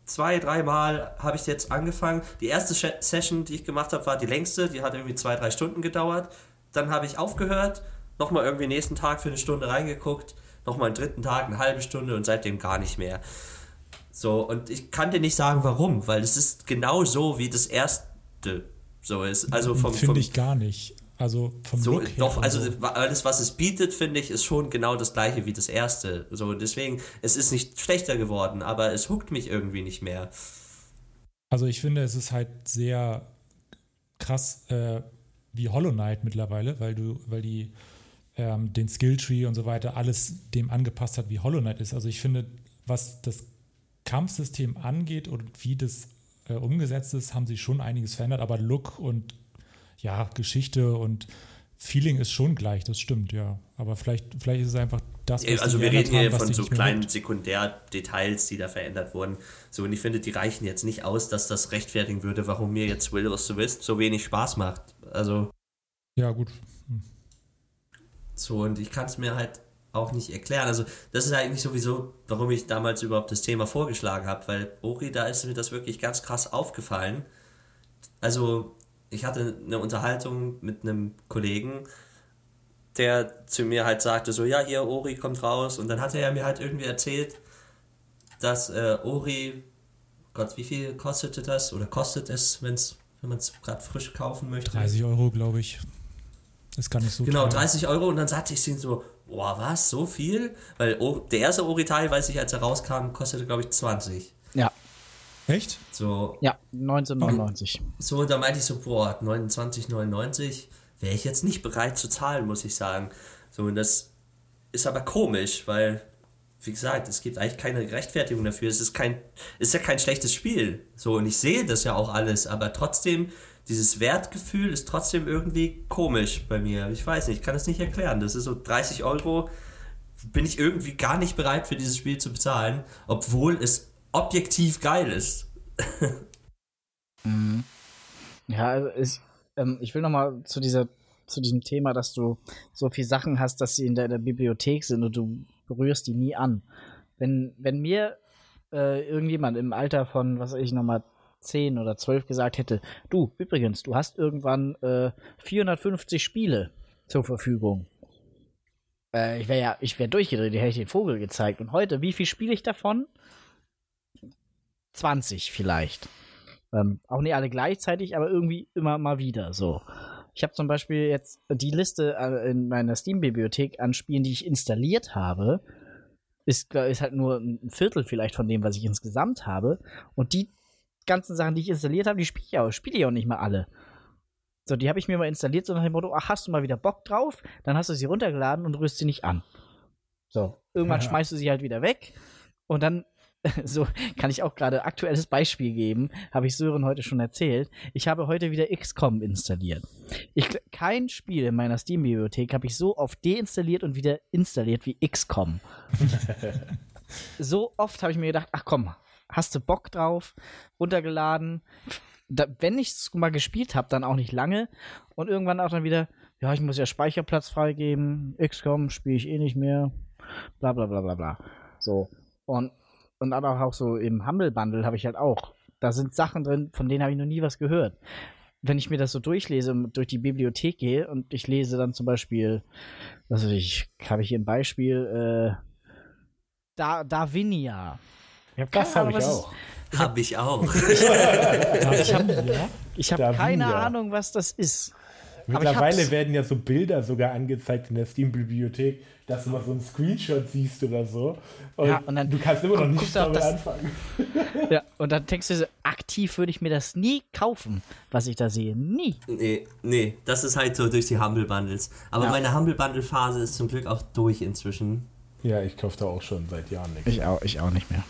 zwei, dreimal habe ich jetzt angefangen. Die erste Session, die ich gemacht habe, war die längste, die hat irgendwie zwei, drei Stunden gedauert. Dann habe ich aufgehört, nochmal irgendwie nächsten Tag für eine Stunde reingeguckt, nochmal einen dritten Tag, eine halbe Stunde und seitdem gar nicht mehr. So, und ich kann dir nicht sagen, warum, weil es ist genau so, wie das erste so ist. Also vom, Finde ich gar nicht. Also vom so, Look her. doch, also so. alles, was es bietet, finde ich, ist schon genau das gleiche wie das erste. So, deswegen, es ist nicht schlechter geworden, aber es huckt mich irgendwie nicht mehr. Also ich finde, es ist halt sehr krass äh, wie Hollow Knight mittlerweile, weil du, weil die ähm, den Skilltree und so weiter alles dem angepasst hat, wie Hollow Knight ist. Also ich finde, was das Kampfsystem angeht und wie das äh, umgesetzt ist, haben sie schon einiges verändert, aber Look und ja, Geschichte und Feeling ist schon gleich, das stimmt, ja. Aber vielleicht, vielleicht ist es einfach das, was Also wir reden hier haben, was von so kleinen. Sekundärdetails, die da verändert wurden. So, und ich finde, die reichen jetzt nicht aus, dass das rechtfertigen würde, warum mir jetzt Will of the Wisp so wenig Spaß macht. Also, Ja, gut. so, und ich kann es mir halt auch nicht erklären. Also, das ist eigentlich sowieso, warum ich damals überhaupt das Thema vorgeschlagen habe, weil Ori, da ist mir das wirklich ganz krass aufgefallen. Also, ich hatte eine Unterhaltung mit einem Kollegen, der zu mir halt sagte, so, ja, hier, Ori kommt raus. Und dann hatte er mir halt irgendwie erzählt, dass äh, Ori, Gott, wie viel kostete das? Oder kostet es, wenn's, wenn man es gerade frisch kaufen möchte? 30 Euro, glaube ich. Ist gar nicht so Genau, teuer. 30 Euro und dann sagte ich ihm so, boah, was, so viel? Weil der erste Ori-Teil, weiß ich, als er rauskam, kostete, glaube ich, 20. Ja, Echt? So, ja, 1999. so da meinte ich so, boah, 29,99 wäre ich jetzt nicht bereit zu zahlen, muss ich sagen. So, und das ist aber komisch, weil, wie gesagt, es gibt eigentlich keine Rechtfertigung dafür. Es ist kein, ist ja kein schlechtes Spiel. So, und ich sehe das ja auch alles, aber trotzdem, dieses Wertgefühl ist trotzdem irgendwie komisch bei mir. Ich weiß nicht, ich kann es nicht erklären. Das ist so 30 Euro, bin ich irgendwie gar nicht bereit für dieses Spiel zu bezahlen, obwohl es objektiv geil ist. mhm. Ja, also ich, ähm, ich will nochmal zu zu diesem Thema, dass du so viele Sachen hast, dass sie in deiner Bibliothek sind und du berührst die nie an. Wenn, wenn mir äh, irgendjemand im Alter von, was weiß ich, nochmal 10 oder 12 gesagt hätte, du, übrigens, du hast irgendwann äh, 450 Spiele zur Verfügung. Äh, ich wäre ja, ich wäre durchgedreht, die hätte ich den Vogel gezeigt. Und heute, wie viel spiele ich davon? 20 vielleicht. Ähm, auch nicht alle gleichzeitig, aber irgendwie immer mal wieder so. Ich habe zum Beispiel jetzt die Liste äh, in meiner Steam-Bibliothek an Spielen, die ich installiert habe. Ist, ist halt nur ein Viertel vielleicht von dem, was ich insgesamt habe. Und die ganzen Sachen, die ich installiert habe, die spiele ich auch, spiele ich auch nicht mal alle. So, die habe ich mir mal installiert, so nach dem Motto, ach, hast du mal wieder Bock drauf? Dann hast du sie runtergeladen und rührst sie nicht an. So, irgendwann ja. schmeißt du sie halt wieder weg und dann [laughs] so kann ich auch gerade aktuelles Beispiel geben, habe ich Sören heute schon erzählt. Ich habe heute wieder XCOM installiert. Ich, kein Spiel in meiner Steam-Bibliothek habe ich so oft deinstalliert und wieder installiert wie XCOM. [laughs] so oft habe ich mir gedacht, ach komm, hast du Bock drauf? Runtergeladen. Da, wenn ich es mal gespielt habe, dann auch nicht lange. Und irgendwann auch dann wieder, ja, ich muss ja Speicherplatz freigeben. XCOM spiele ich eh nicht mehr. Bla bla bla bla bla. So. Und und aber auch so im Humble Bundle habe ich halt auch. Da sind Sachen drin, von denen habe ich noch nie was gehört. Wenn ich mir das so durchlese und durch die Bibliothek gehe und ich lese dann zum Beispiel, was weiß ich, habe ich hier ein Beispiel, äh, da Davinia. das habe ich auch. Habe [laughs] ich auch. ich habe hab keine Ahnung, was das ist. Mittlerweile werden ja so Bilder sogar angezeigt in der Steam-Bibliothek, dass du mal so einen Screenshot siehst oder so. Und, ja, und dann, du kannst immer noch nicht damit das, anfangen. [laughs] Ja, und dann denkst du so, aktiv würde ich mir das nie kaufen, was ich da sehe. Nie. Nee, nee, das ist halt so durch die Humble Bundles. Aber ja. meine Humble Bundle Phase ist zum Glück auch durch inzwischen. Ja, ich kaufe da auch schon seit Jahren nichts. Ich auch, ich auch nicht mehr.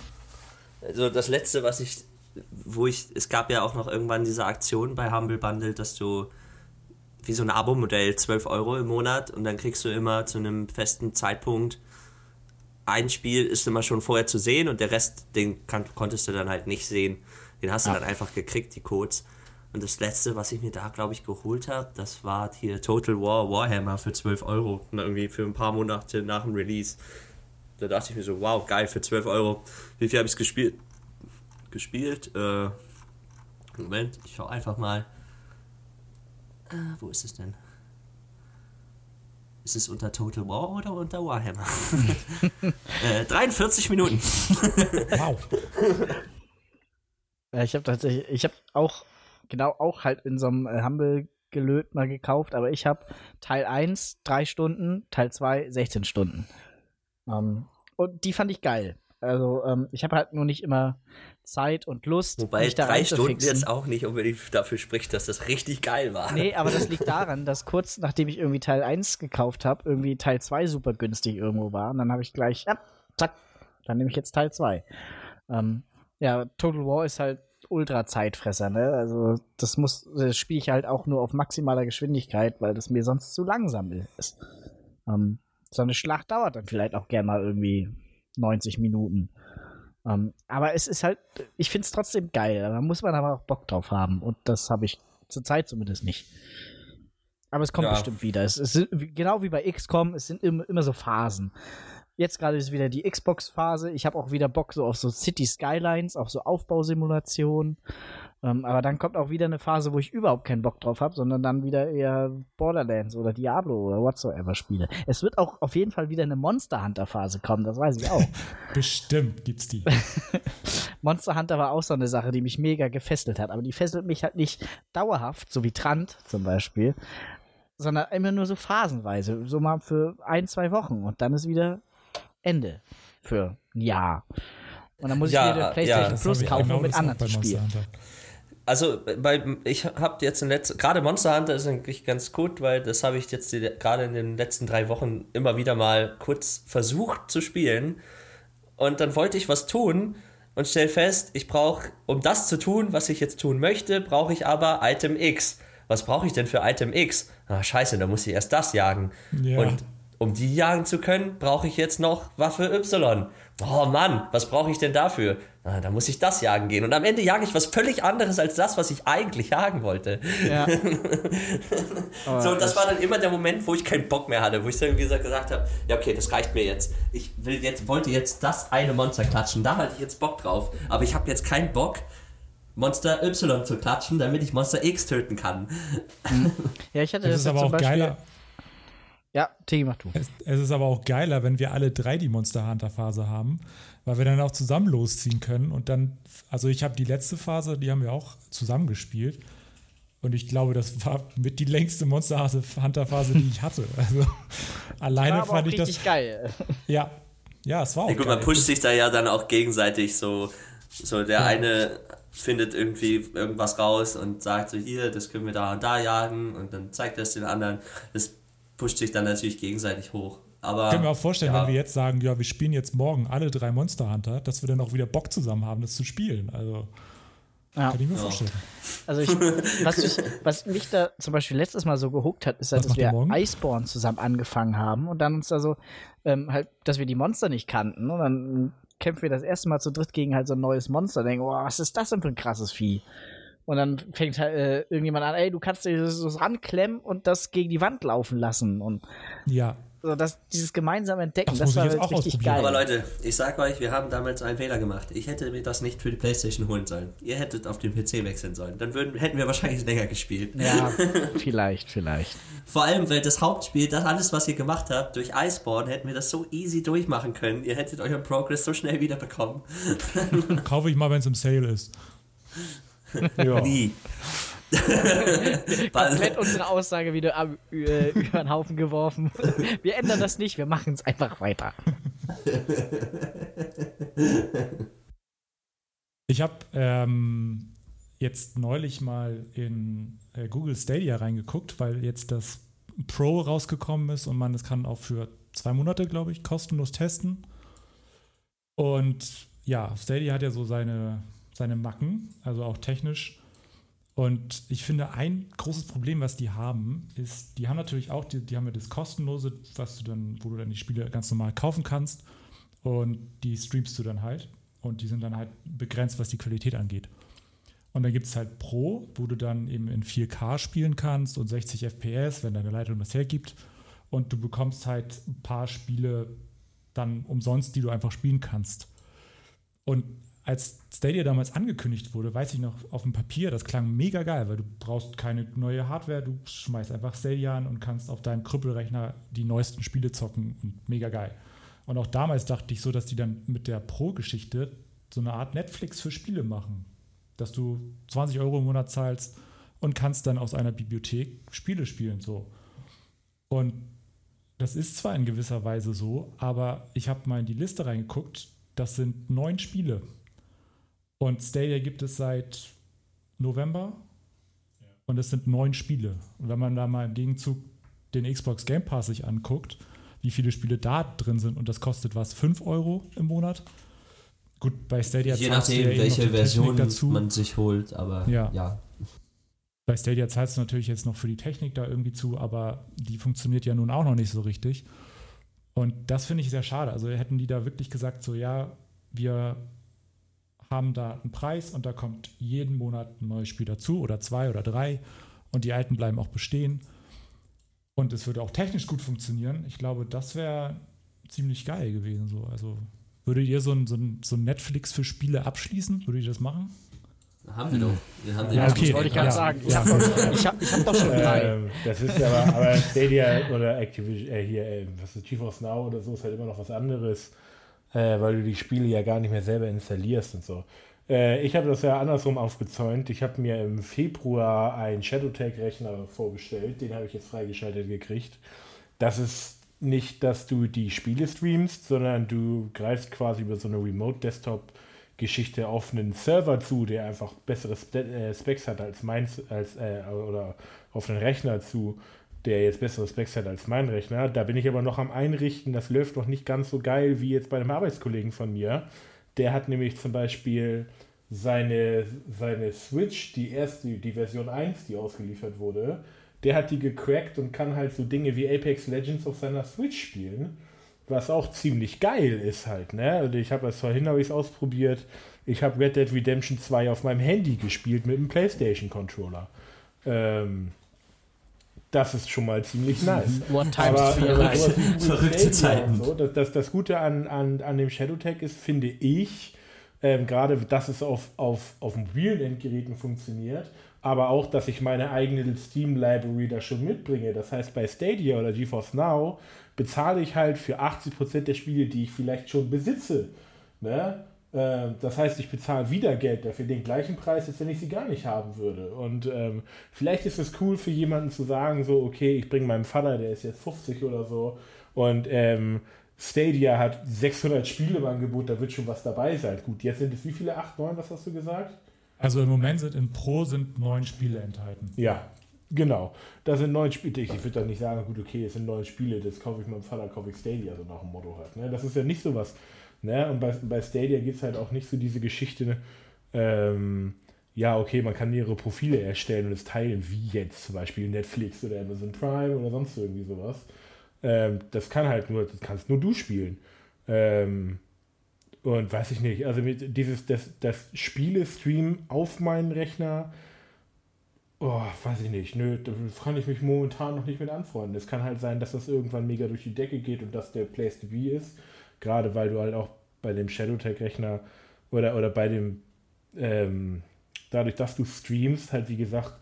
Also das letzte, was ich, wo ich, es gab ja auch noch irgendwann diese Aktion bei Humble Bundle, dass du wie so ein Abo-Modell, 12 Euro im Monat und dann kriegst du immer zu einem festen Zeitpunkt ein Spiel ist immer schon vorher zu sehen und der Rest, den kann, konntest du dann halt nicht sehen. Den hast du ja. dann einfach gekriegt, die Codes. Und das letzte, was ich mir da, glaube ich, geholt habe, das war hier Total War Warhammer für 12 Euro. irgendwie für ein paar Monate nach dem Release. Da dachte ich mir so, wow, geil, für 12 Euro. Wie viel habe ich gespielt? Gespielt? Äh, Moment, ich schau einfach mal. Äh, wo ist es denn? Ist es unter Total War oder unter Warhammer? [laughs] äh, 43 Minuten. wow. [laughs] Ja, ich habe tatsächlich, ich habe auch, genau, auch halt in so einem äh, Humble gelöt mal gekauft, aber ich habe Teil 1 3 Stunden, Teil 2 16 Stunden. Um, ähm, und die fand ich geil. Also ähm, ich habe halt nur nicht immer Zeit und Lust. Wobei mich da drei Stunden jetzt auch nicht unbedingt dafür spricht, dass das richtig geil war. Nee, aber das liegt [laughs] daran, dass kurz nachdem ich irgendwie Teil 1 gekauft habe, irgendwie Teil 2 super günstig irgendwo war. Und dann habe ich gleich, ja, zack, dann nehme ich jetzt Teil 2. Ähm, ja, Total War ist halt ultra Zeitfresser, ne? Also das muss, das spiele ich halt auch nur auf maximaler Geschwindigkeit, weil das mir sonst zu langsam ist. Ähm, so eine Schlacht dauert dann vielleicht auch gern mal irgendwie 90 Minuten. Um, ähm, aber es ist halt, ich finde es trotzdem geil. Da muss man aber auch Bock drauf haben. Und das habe ich zurzeit zumindest nicht. Aber es kommt ja. bestimmt wieder. Es ist genau wie bei XCOM, es sind immer, immer so Phasen. Jetzt gerade ist wieder die Xbox-Phase. Ich habe auch wieder Bock so auf so City Skylines, auf so Aufbausimulationen. Ähm, aber dann kommt auch wieder eine Phase, wo ich überhaupt keinen Bock drauf habe, sondern dann wieder eher Borderlands oder Diablo oder whatsoever spiele. Es wird auch auf jeden Fall wieder eine Monster Hunter Phase kommen, das weiß ich auch. [laughs] Bestimmt gibt's die. [laughs] Monster Hunter war auch so eine Sache, die mich mega gefesselt hat, aber die fesselt mich halt nicht dauerhaft, so wie Trant zum Beispiel, sondern immer nur so phasenweise, so mal für ein, zwei Wochen und dann ist wieder Ende für ein Jahr. Und dann muss ja, ich mir der PlayStation ja, Plus kaufen, um mit anderen zu spielen. Also bei, ich habe jetzt in letzter, gerade Monster Hunter ist eigentlich ganz gut, weil das habe ich jetzt gerade in den letzten drei Wochen immer wieder mal kurz versucht zu spielen. Und dann wollte ich was tun und stell fest, ich brauche, um das zu tun, was ich jetzt tun möchte, brauche ich aber Item X. Was brauche ich denn für Item X? Ah, scheiße, da muss ich erst das jagen. Ja. Und um die jagen zu können, brauche ich jetzt noch Waffe Y. Oh Mann, was brauche ich denn dafür? Ah, da muss ich das jagen gehen. Und am Ende jage ich was völlig anderes als das, was ich eigentlich jagen wollte. Ja. [laughs] so, und das war dann immer der Moment, wo ich keinen Bock mehr hatte, wo ich dann wie gesagt gesagt habe, ja okay, das reicht mir jetzt. Ich will jetzt, wollte jetzt das eine Monster klatschen, da hatte ich jetzt Bock drauf. Aber ich habe jetzt keinen Bock, Monster Y zu klatschen, damit ich Monster X töten kann. [laughs] Ja, ich hatte das, das ist aber auch Beispiel, geiler. Ja, Tee, mach du. Es, es, ist aber auch geiler, wenn wir alle drei die Monster Hunter Phase haben, weil wir dann auch zusammen losziehen können und dann, also ich habe die letzte Phase, die haben wir auch zusammen gespielt und ich glaube, das war mit die längste Monster Hunter Phase, die ich hatte. Also [laughs] alleine war fand ich das richtig geil. Ja, ja, es war auch. Ja, gut, geil. man pusht sich da ja dann auch gegenseitig so, so der ja. eine findet irgendwie irgendwas raus und sagt so hier, das können wir da und da jagen und dann zeigt er es den anderen. Das pusht sich dann natürlich gegenseitig hoch. Aber, ich kann mir auch vorstellen, ja. wenn wir jetzt sagen, ja, wir spielen jetzt morgen alle drei Monster Hunter, dass wir dann auch wieder Bock zusammen haben, das zu spielen. Also ja. kann ich mir ja. vorstellen. Also ich, was, ich, was, mich da zum Beispiel letztes Mal so gehuckt hat, ist, halt, dass wir Iceborne zusammen angefangen haben und dann uns da so, ähm, halt, dass wir die Monster nicht kannten und dann kämpfen wir das erste Mal zu dritt gegen halt so ein neues Monster, denken, oh, was ist das denn für ein krasses Vieh? Und dann fängt halt äh, irgendjemand an, ey, du kannst dir das, das ranklemmen und das gegen die Wand laufen lassen. Und ja. So, das, dieses gemeinsame Entdecken, das, das war halt richtig geil. Aber Leute, ich sag euch, wir haben damals einen Fehler gemacht. Ich hätte mir das nicht für die Playstation holen sollen. Ihr hättet auf den PC wechseln sollen. Dann würden, hätten wir wahrscheinlich länger gespielt. Ja, [laughs] vielleicht, vielleicht. Vor allem, weil das Hauptspiel, das alles, was ihr gemacht habt, durch Iceborne, hätten wir das so easy durchmachen können. Ihr hättet euren Progress so schnell wiederbekommen. Kaufe ich mal, wenn es im Sale ist. [laughs] Ja. [laughs] Nie. [laughs] Komplett unsere Aussage wieder ab, äh, über den Haufen geworfen. [laughs] Wir ändern das nicht, wir machen es einfach weiter. Ich habe ähm, jetzt neulich mal in äh, Google Stadia reingeguckt, weil jetzt das Pro rausgekommen ist und man es kann auch für zwei Monate, glaube ich, kostenlos testen. Und ja, Stadia hat ja so seine seine Macken, also auch technisch. Und ich finde, ein großes Problem, was die haben, ist, die haben natürlich auch, die, die haben ja das kostenlose, was du dann, wo du dann die Spiele ganz normal kaufen kannst. Und die streamst du dann halt. Und die sind dann halt begrenzt, was die Qualität angeht. Und dann gibt es halt Pro, wo du dann eben in 4K spielen kannst und 60 FPS, wenn deine Leitung das hergibt. Und du bekommst halt ein paar Spiele dann umsonst, die du einfach spielen kannst. Und als Stadia damals angekündigt wurde, weiß ich noch auf dem Papier, das klang mega geil, weil du brauchst keine neue Hardware, du schmeißt einfach Stadia an und kannst auf deinem Krüppelrechner die neuesten Spiele zocken und mega geil. Und auch damals dachte ich so, dass die dann mit der Pro-Geschichte so eine Art Netflix für Spiele machen. Dass du 20 Euro im Monat zahlst und kannst dann aus einer Bibliothek Spiele spielen. So. Und das ist zwar in gewisser Weise so, aber ich habe mal in die Liste reingeguckt, das sind neun Spiele. Und Stadia gibt es seit November. Und es sind neun Spiele. Und wenn man da mal im Gegenzug den Xbox Game Pass sich anguckt, wie viele Spiele da drin sind, und das kostet was, 5 Euro im Monat. Gut, bei Stadia Je nachdem, ja welche Version dazu. man sich holt, aber ja. ja. Bei Stadia zahlst du natürlich jetzt noch für die Technik da irgendwie zu, aber die funktioniert ja nun auch noch nicht so richtig. Und das finde ich sehr schade. Also hätten die da wirklich gesagt, so ja, wir haben da einen Preis und da kommt jeden Monat ein neues Spiel dazu oder zwei oder drei und die alten bleiben auch bestehen. Und es würde auch technisch gut funktionieren. Ich glaube, das wäre ziemlich geil gewesen. So. Also würdet ihr so ein, so, ein, so ein Netflix für Spiele abschließen? Würdet ihr das machen? Haben wir doch. Wir haben ja, okay. Das wollte ich gerade ja. sagen. Ich habe hab, hab doch schon drei. Ähm, das ist ja aber, aber Stadia oder Activision, äh, hier, äh, was ist GeForce Now oder so, ist halt immer noch was anderes äh, weil du die Spiele ja gar nicht mehr selber installierst und so. Äh, ich habe das ja andersrum aufgezäunt. Ich habe mir im Februar einen Shadowtech-Rechner vorbestellt. Den habe ich jetzt freigeschaltet gekriegt. Das ist nicht, dass du die Spiele streamst, sondern du greifst quasi über so eine Remote-Desktop Geschichte auf einen Server zu, der einfach bessere äh, Specs hat als meins, als, äh, oder auf einen Rechner zu, der jetzt bessere Specs hat als mein Rechner. Da bin ich aber noch am Einrichten. Das läuft noch nicht ganz so geil wie jetzt bei einem Arbeitskollegen von mir. Der hat nämlich zum Beispiel seine, seine Switch, die erste, die Version 1, die ausgeliefert wurde, der hat die gecrackt und kann halt so Dinge wie Apex Legends auf seiner Switch spielen was auch ziemlich geil ist halt, ne? Also ich habe es vorhin habe ich es ausprobiert. Ich habe Red Dead Redemption 2 auf meinem Handy gespielt mit einem PlayStation Controller. Ähm, das ist schon mal ziemlich nice. What times Aber, äh, verrückte Zeiten. So, das, das, das Gute an, an, an dem Shadowtech ist, finde ich, ähm, gerade, dass es auf, auf, auf mobilen Endgeräten funktioniert, aber auch, dass ich meine eigene Steam Library da schon mitbringe. Das heißt, bei Stadia oder GeForce Now bezahle ich halt für 80% der Spiele, die ich vielleicht schon besitze. Ne? Äh, das heißt, ich bezahle wieder Geld dafür, den gleichen Preis, als wenn ich sie gar nicht haben würde. Und ähm, vielleicht ist es cool für jemanden zu sagen, so, okay, ich bringe meinem Vater, der ist jetzt 50 oder so, und ähm, Stadia hat 600 Spiele im Angebot, da wird schon was dabei sein. Gut, jetzt sind es wie viele? 8, 9, was hast du gesagt? Also im Moment sind in Pro sind neun Spiele enthalten. Ja, Genau, da sind neun Spiele. Ich würde dann nicht sagen, gut, okay, es sind neun Spiele, das kaufe ich meinem Vater, kaufe ich Stadia, so nach dem Motto halt. Ne? Das ist ja nicht so was. Ne? Und bei, bei Stadia gibt es halt auch nicht so diese Geschichte, ähm, ja, okay, man kann mehrere Profile erstellen und es teilen, wie jetzt zum Beispiel Netflix oder Amazon Prime oder sonst irgendwie sowas. Ähm, das kann halt nur, das kannst nur du spielen. Ähm, und weiß ich nicht, also dieses, das, das Spiele-Stream auf meinen Rechner Oh, weiß ich nicht. Nö, da kann ich mich momentan noch nicht mit anfreunden. Es kann halt sein, dass das irgendwann mega durch die Decke geht und dass der Place to be ist. Gerade weil du halt auch bei dem Shadowtech-Rechner oder, oder bei dem, ähm, dadurch, dass du streamst, halt wie gesagt,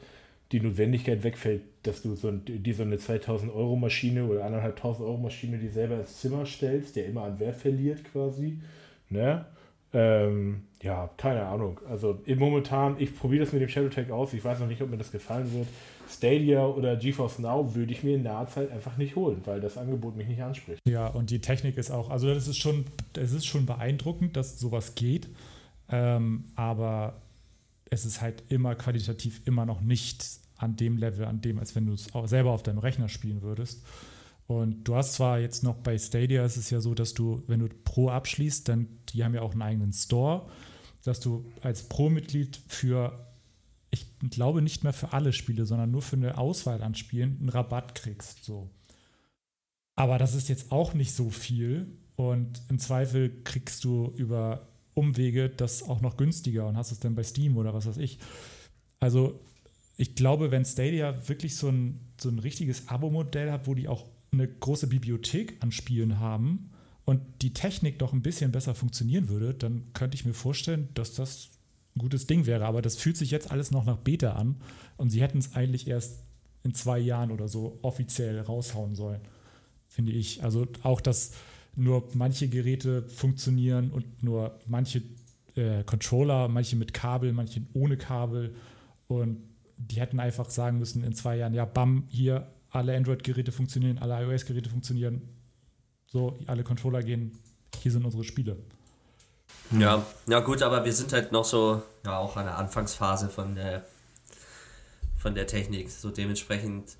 die Notwendigkeit wegfällt, dass du so, die so eine 2000 Euro Maschine oder 1500 Euro Maschine die selber ins Zimmer stellst, der immer an Wert verliert quasi. Ne? Ähm, ja, keine Ahnung. Also momentan, ich probiere das mit dem Shadow Tag aus. Ich weiß noch nicht, ob mir das gefallen wird. Stadia oder GeForce Now würde ich mir in naher Zeit einfach nicht holen, weil das Angebot mich nicht anspricht. Ja, und die Technik ist auch, also das ist schon, es ist schon beeindruckend, dass sowas geht. Ähm, aber es ist halt immer qualitativ immer noch nicht an dem Level, an dem, als wenn du es selber auf deinem Rechner spielen würdest. Und du hast zwar jetzt noch bei Stadia, ist es ja so, dass du, wenn du Pro abschließt, dann, die haben ja auch einen eigenen Store, dass du als Pro-Mitglied für, glaube nicht mehr für alle Spiele, sondern nur für eine Auswahl an Spielen einen Rabatt kriegst. So. Aber das ist jetzt auch nicht so viel und im Zweifel kriegst du über Umwege das auch noch günstiger und hast es dann bei Steam oder was weiß ich. Also ich glaube, wenn Stadia wirklich so ein, so ein richtiges Abo-Modell hat, wo die auch eine große Bibliothek an Spielen haben und die Technik doch ein bisschen besser funktionieren würde, dann könnte ich mir vorstellen, dass das ein gutes Ding wäre. Aber das fühlt sich jetzt alles noch nach Beta an und sie hätten es eigentlich erst in zwei Jahren oder so offiziell raushauen sollen, finde ich. Also auch, dass nur manche Geräte funktionieren und nur manche äh, Controller, manche mit Kabel, manche ohne Kabel und die hätten einfach sagen müssen in zwei Jahren, ja, bam, hier alle Android-Geräte funktionieren, alle iOS-Geräte funktionieren, so, alle Controller gehen, hier sind unsere Spiele. Ja, ja gut, aber wir sind halt noch so, ja, auch an der Anfangsphase von der, von der Technik. So dementsprechend,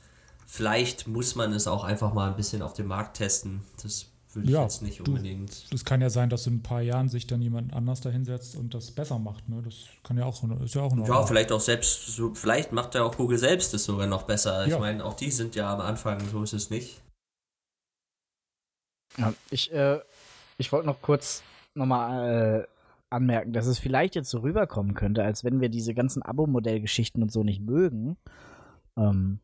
vielleicht muss man es auch einfach mal ein bisschen auf dem Markt testen. Das würde ich ja, jetzt nicht unbedingt. Es kann ja sein, dass in ein paar Jahren sich dann jemand anders da hinsetzt und das besser macht. Ne? Das kann ja auch, ist ja auch eine Ja, vielleicht auch selbst, so, vielleicht macht ja auch Google selbst das sogar noch besser. Ja. Ich meine, auch die sind ja am Anfang, so ist es nicht. Ja, ich, äh, ich wollte noch kurz nochmal äh, anmerken, dass es vielleicht jetzt so rüberkommen könnte, als wenn wir diese ganzen Abo-Modell-Geschichten und so nicht mögen. Ähm,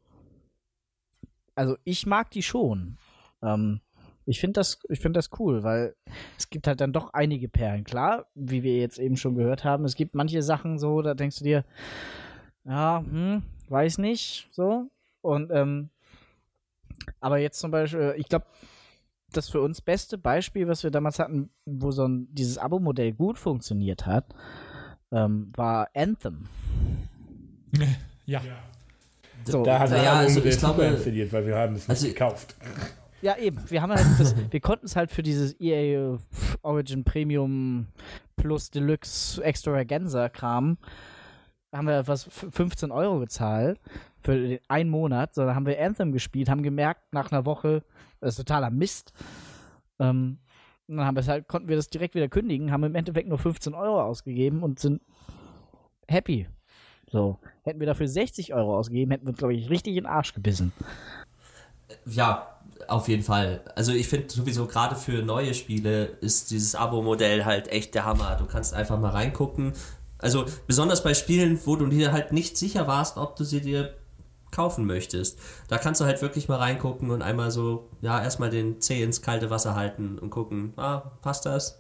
also ich mag die schon. Ähm, ich finde das, find das cool, weil es gibt halt dann doch einige Perlen. Klar, wie wir jetzt eben schon gehört haben, es gibt manche Sachen so, da denkst du dir, ja, hm, weiß nicht, so. Und, ähm, aber jetzt zum Beispiel, ich glaube, das für uns beste Beispiel, was wir damals hatten, wo so ein, dieses Abo-Modell gut funktioniert hat, ähm, war Anthem. [laughs] Ja. So, da hat er ja, also ich glaube, installiert, weil wir haben es also, nicht gekauft. Ja, eben. Wir haben halt das, wir konnten es halt für dieses EA Origin Premium plus Deluxe Extravaganza Kram haben wir was 15 Euro gezahlt für einen Monat, sondern haben wir Anthem gespielt, haben gemerkt nach einer Woche, das ist totaler Mist. Ähm, dann haben wir halt, konnten wir das direkt wieder kündigen, haben im Endeffekt nur 15 Euro ausgegeben und sind happy. So. Hätten wir dafür 60 Euro ausgegeben, hätten wir uns, glaube ich, richtig in den Arsch gebissen. Ja, auf jeden Fall. Also ich finde sowieso gerade für neue Spiele ist dieses Abo-Modell halt echt der Hammer. Du kannst einfach mal reingucken. Also besonders bei Spielen, wo du dir halt nicht sicher warst, ob du sie dir kaufen möchtest. Da kannst du halt wirklich mal reingucken und einmal so, ja, erstmal den Zeh ins kalte Wasser halten und gucken, ah, passt das?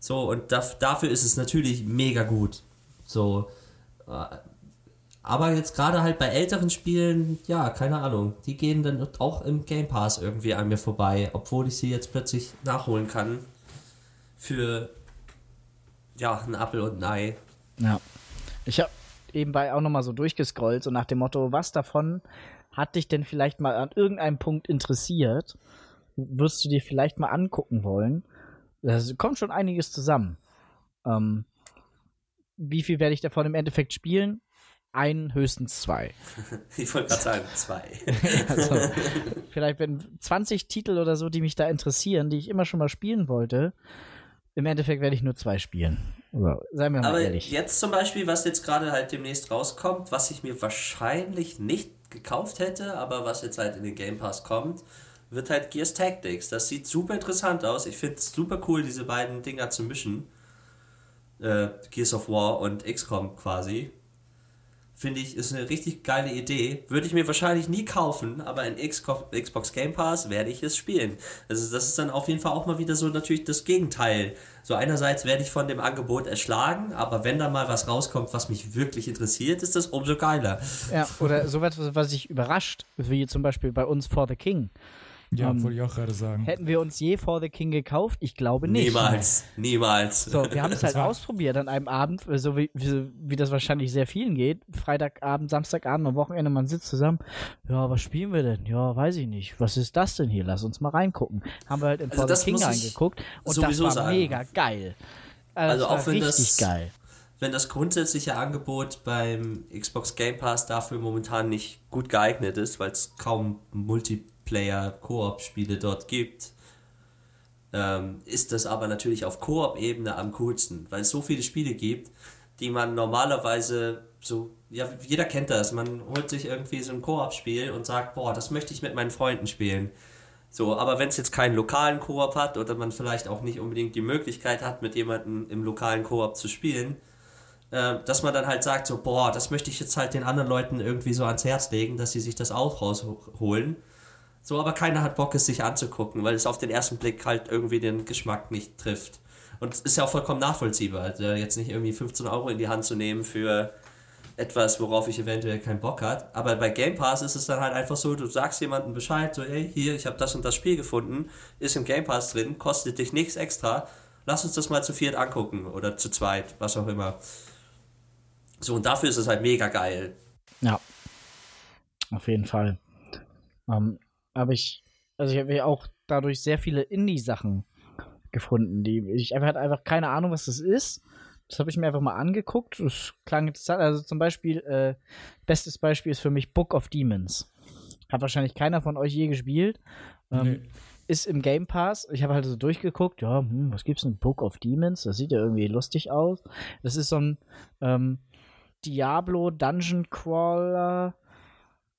So, und dafür ist es natürlich mega gut. So, äh, aber jetzt gerade halt bei älteren Spielen, ja, keine Ahnung, die gehen dann auch im Game Pass irgendwie an mir vorbei, obwohl ich sie jetzt plötzlich nachholen kann. Für, ja, ein Apfel und ein Ei. Ja. Ich habe nebenbei auch nochmal so durchgescrollt, so nach dem Motto, was davon hat dich denn vielleicht mal an irgendeinem Punkt interessiert? Wirst du dir vielleicht mal angucken wollen? Da kommt schon einiges zusammen. Ähm, wie viel werde ich davon im Endeffekt spielen? Ein, höchstens zwei. [laughs] Ich wollte gerade sagen, zwei. [laughs] also, [laughs] vielleicht wenn 20 Titel oder so, die mich da interessieren, die ich immer schon mal spielen wollte. Im Endeffekt werde ich nur zwei spielen. Also, seien wir mal Aber ehrlich. jetzt zum Beispiel, was jetzt gerade halt demnächst rauskommt, was ich mir wahrscheinlich nicht gekauft hätte, aber was jetzt halt in den Game Pass kommt, wird halt Gears Tactics. Das sieht super interessant aus. Ich finde es super cool, diese beiden Dinger zu mischen. Äh, Gears of War und XCOM quasi. Finde ich, ist eine richtig geile Idee. Würde ich mir wahrscheinlich nie kaufen, aber in Xbox Game Pass werde ich es spielen. Also das ist dann auf jeden Fall auch mal wieder so natürlich das Gegenteil. So einerseits werde ich von dem Angebot erschlagen, aber wenn da mal was rauskommt, was mich wirklich interessiert, ist das umso geiler. Ja, oder sowas, was sich überrascht, wie zum Beispiel bei uns For the King. Ja, um, wollte ich auch gerade sagen. Hätten wir uns je For the King gekauft? Ich glaube nicht. Niemals, niemals. So, wir haben es halt [laughs] ausprobiert an einem Abend, so wie, wie, wie, das wahrscheinlich sehr vielen geht. Freitagabend, Samstagabend, am Wochenende, man sitzt zusammen. Ja, was spielen wir denn? Ja, weiß ich nicht. Was ist das denn hier? Lass uns mal reingucken. Haben wir halt in also For the King reingeguckt und das war sagen. mega geil. Also, also auch wenn das geil. Wenn das grundsätzliche Angebot beim Xbox Game Pass dafür momentan nicht gut geeignet ist, weil es kaum Multi Multiplayer-Koop-Spiele dort gibt, ähm, ist das aber natürlich auf Koop-Ebene am coolsten, weil es so viele Spiele gibt, die man normalerweise so, ja, jeder kennt das, man holt sich irgendwie so ein Koop-Spiel und sagt, boah, das möchte ich mit meinen Freunden spielen. So, aber wenn es jetzt keinen lokalen Koop hat oder man vielleicht auch nicht unbedingt die Möglichkeit hat, mit jemandem im lokalen Koop zu spielen, äh, dass man dann halt sagt, so, boah, das möchte ich jetzt halt den anderen Leuten irgendwie so ans Herz legen, dass sie sich das auch rausholen. So, aber keiner hat Bock, es sich anzugucken, weil es auf den ersten Blick halt irgendwie den Geschmack nicht trifft. Und es ist ja auch vollkommen nachvollziehbar, also jetzt nicht irgendwie 15 Euro in die Hand zu nehmen für etwas, worauf ich eventuell keinen Bock hat. Aber bei Game Pass ist es dann halt einfach so, du sagst jemandem Bescheid, so, ey, hier, ich habe das und das Spiel gefunden, ist im Game Pass drin, kostet dich nichts extra, lass uns das mal zu viert angucken oder zu zweit, was auch immer. So, und dafür ist es halt mega geil. Ja, auf jeden Fall. Ähm, habe ich, also ich habe ja auch dadurch sehr viele Indie-Sachen gefunden, die ich einfach hatte einfach keine Ahnung, was das ist. Das habe ich mir einfach mal angeguckt. Das klang interessant. Also zum Beispiel, äh, bestes Beispiel ist für mich Book of Demons. Hat wahrscheinlich keiner von euch je gespielt. Ähm, nee. Ist im Game Pass. Ich habe halt so durchgeguckt, ja, hm, was gibt's denn? Book of Demons? Das sieht ja irgendwie lustig aus. Das ist so ein ähm, Diablo Dungeon Crawler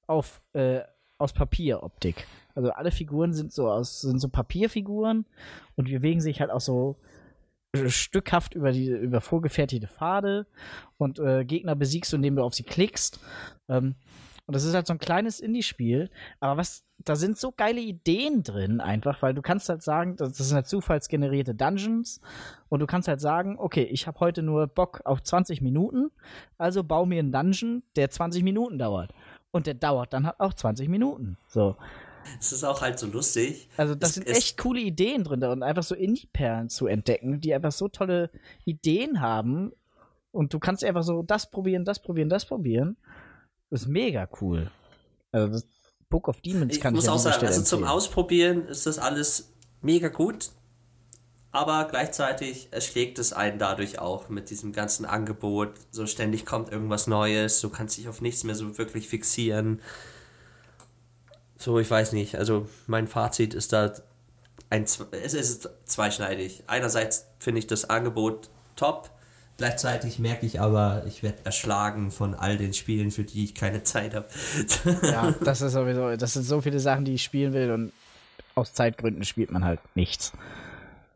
auf äh, aus Papieroptik. Also alle Figuren sind so aus, sind so Papierfiguren und die bewegen sich halt auch so stückhaft über die über vorgefertigte Pfade und äh, Gegner besiegst indem du auf sie klickst. Ähm, und das ist halt so ein kleines Indie-Spiel, aber was da sind so geile Ideen drin einfach, weil du kannst halt sagen, das, das sind halt zufallsgenerierte Dungeons und du kannst halt sagen, okay, ich habe heute nur Bock auf 20 Minuten, also bau mir einen Dungeon, der 20 Minuten dauert und der dauert dann halt auch 20 Minuten. So. Es ist auch halt so lustig. Also, das es, sind echt coole Ideen drin und einfach so Indie-Perlen zu entdecken, die einfach so tolle Ideen haben. Und du kannst einfach so das probieren, das probieren, das probieren. Das ist mega cool. Also, das Book of Demons ich kann muss ich auch sagen, also zum Ausprobieren ist das alles mega gut. Aber gleichzeitig erschlägt es einen dadurch auch mit diesem ganzen Angebot. So ständig kommt irgendwas Neues, du kannst dich auf nichts mehr so wirklich fixieren. So, ich weiß nicht. Also mein Fazit ist da ein, es ist zweischneidig. Einerseits finde ich das Angebot top, gleichzeitig merke ich aber, ich werde erschlagen von all den Spielen, für die ich keine Zeit habe. ja, [laughs] das ist sowieso, das sind so viele Sachen, die ich spielen will und aus Zeitgründen spielt man halt nichts.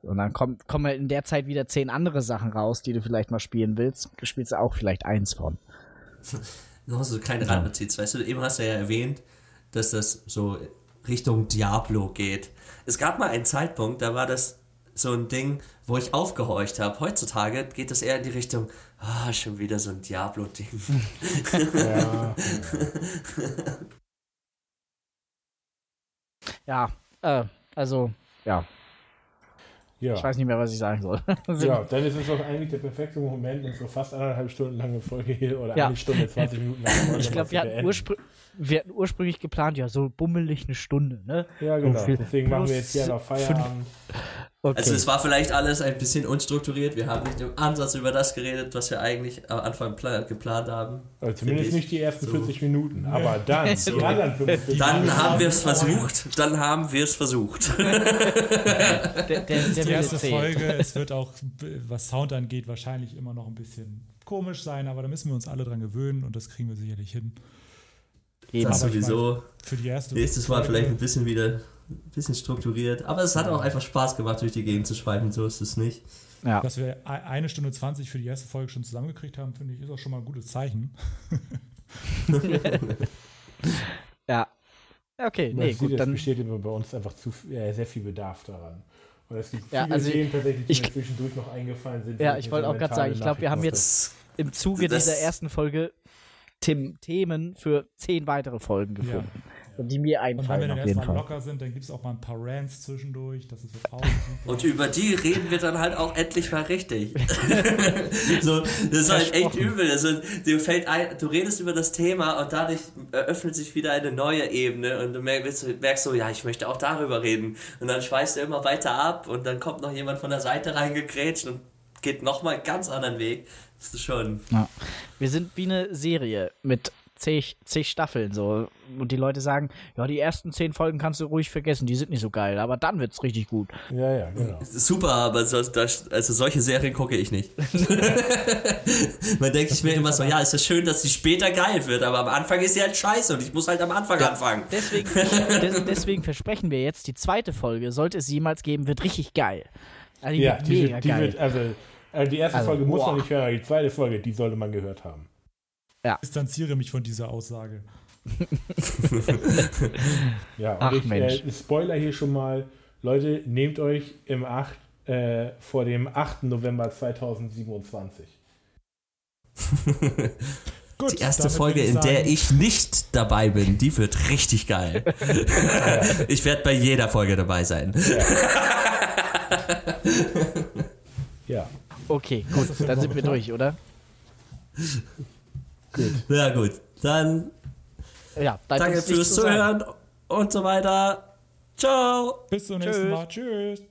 Und dann kommt, kommen halt in der Zeit wieder zehn andere Sachen raus, die du vielleicht mal spielen willst. Du spielst auch vielleicht eins von. [laughs] Noch so keine Randnotiz, weißt du, eben hast du ja erwähnt, dass das so Richtung Diablo geht. Es gab mal einen Zeitpunkt, da war das so ein Ding, wo ich aufgehorcht habe. Heutzutage geht das eher in die Richtung, ah, oh, schon wieder so ein Diablo-Ding. [laughs] ja, [laughs] ja. ja äh, also, ja, ja. Ich weiß nicht mehr, was ich sagen soll. [laughs] ja, dann ist es doch eigentlich der perfekte Moment, unsere fast anderthalb Stunden lange Folge hier oder ja. eine Stunde, 20 Minuten [laughs] Folge Ich glaube, wir, wir, hatten ursprünglich geplant, ja, so bummelig eine Stunde, ne? Ja, genau. Deswegen machen wir jetzt hier noch Feierabend. Okay. Also es war vielleicht alles ein bisschen unstrukturiert. Wir haben nicht im Ansatz über das geredet, was wir eigentlich am Anfang geplant haben. Also zumindest nicht die ersten so. 40 Minuten, aber dann die anderen 50 Dann haben wir es versucht. Dann haben wir es versucht. [laughs] der, der, der die erste Folge. Es wird auch, was Sound angeht, wahrscheinlich immer noch ein bisschen komisch sein, aber da müssen wir uns alle dran gewöhnen und das kriegen wir sicherlich hin. Eben. Das sowieso. Meine, für die erste Nächstes Mal vielleicht ein bisschen wieder bisschen strukturiert. Aber es hat auch einfach Spaß gemacht, durch die Gegend zu schweifen, so ist es nicht. Ja. Dass wir eine Stunde 20 für die erste Folge schon zusammengekriegt haben, finde ich, ist auch schon mal ein gutes Zeichen. [laughs] ja. Okay, nee, gut, dann besteht immer bei uns einfach zu, äh, sehr viel Bedarf daran. Und es gibt viele ja, also Themen tatsächlich, die ich, mir zwischendurch noch eingefallen sind. Ja, ich wollte auch gerade sagen, ich glaube, wir haben jetzt im Zuge dieser ersten Folge Themen für zehn weitere Folgen gefunden. Ja die mir einfallen. Und wenn wir dann erstmal locker sind, dann gibt es auch mal ein paar Rants zwischendurch. Das ist so Und über die reden wir dann halt auch endlich mal richtig. [laughs] so, das ist halt echt übel. Also, dir fällt ein, du redest über das Thema und dadurch eröffnet sich wieder eine neue Ebene und du merkst, merkst so, ja, ich möchte auch darüber reden. Und dann schweißt du immer weiter ab und dann kommt noch jemand von der Seite reingekrätscht und geht nochmal einen ganz anderen Weg. Das ist schon. Ja. Wir sind wie eine Serie mit zig, zig Staffeln so. Und die Leute sagen, ja, die ersten zehn Folgen kannst du ruhig vergessen, die sind nicht so geil, aber dann wird's richtig gut. Ja, ja, genau. Super, aber so, das, also solche Serien gucke ich nicht. [laughs] Man denke ich mir immer so, ja, ist es schön, dass sie später geil wird, aber am Anfang ist sie halt scheiße und ich muss halt am Anfang ja, anfangen. Deswegen, deswegen versprechen wir jetzt, die zweite Folge, sollte es jemals geben, wird richtig geil. Also die ja, wird die mega wird, die geil. Wird, also, also die erste also, Folge muss man nicht hören, aber die zweite Folge, die sollte man gehört haben. Ja. Ich distanziere mich von dieser Aussage. [laughs] ja, und Ach, ich äh, Spoiler hier schon mal. Leute, nehmt euch im 8, äh, vor dem 8. November 2027. [laughs] Gut, die erste Folge, in der ich nicht dabei bin, die wird richtig geil. [laughs] ich werde bei jeder Folge dabei sein. Ja. ja. Okay, gut, dann sind wir durch, oder? Gut. [laughs] Ja, gut. Dann ja, danke fürs Zuhören und so weiter. Ciao. Bis zum nächsten Mal. Tschüss.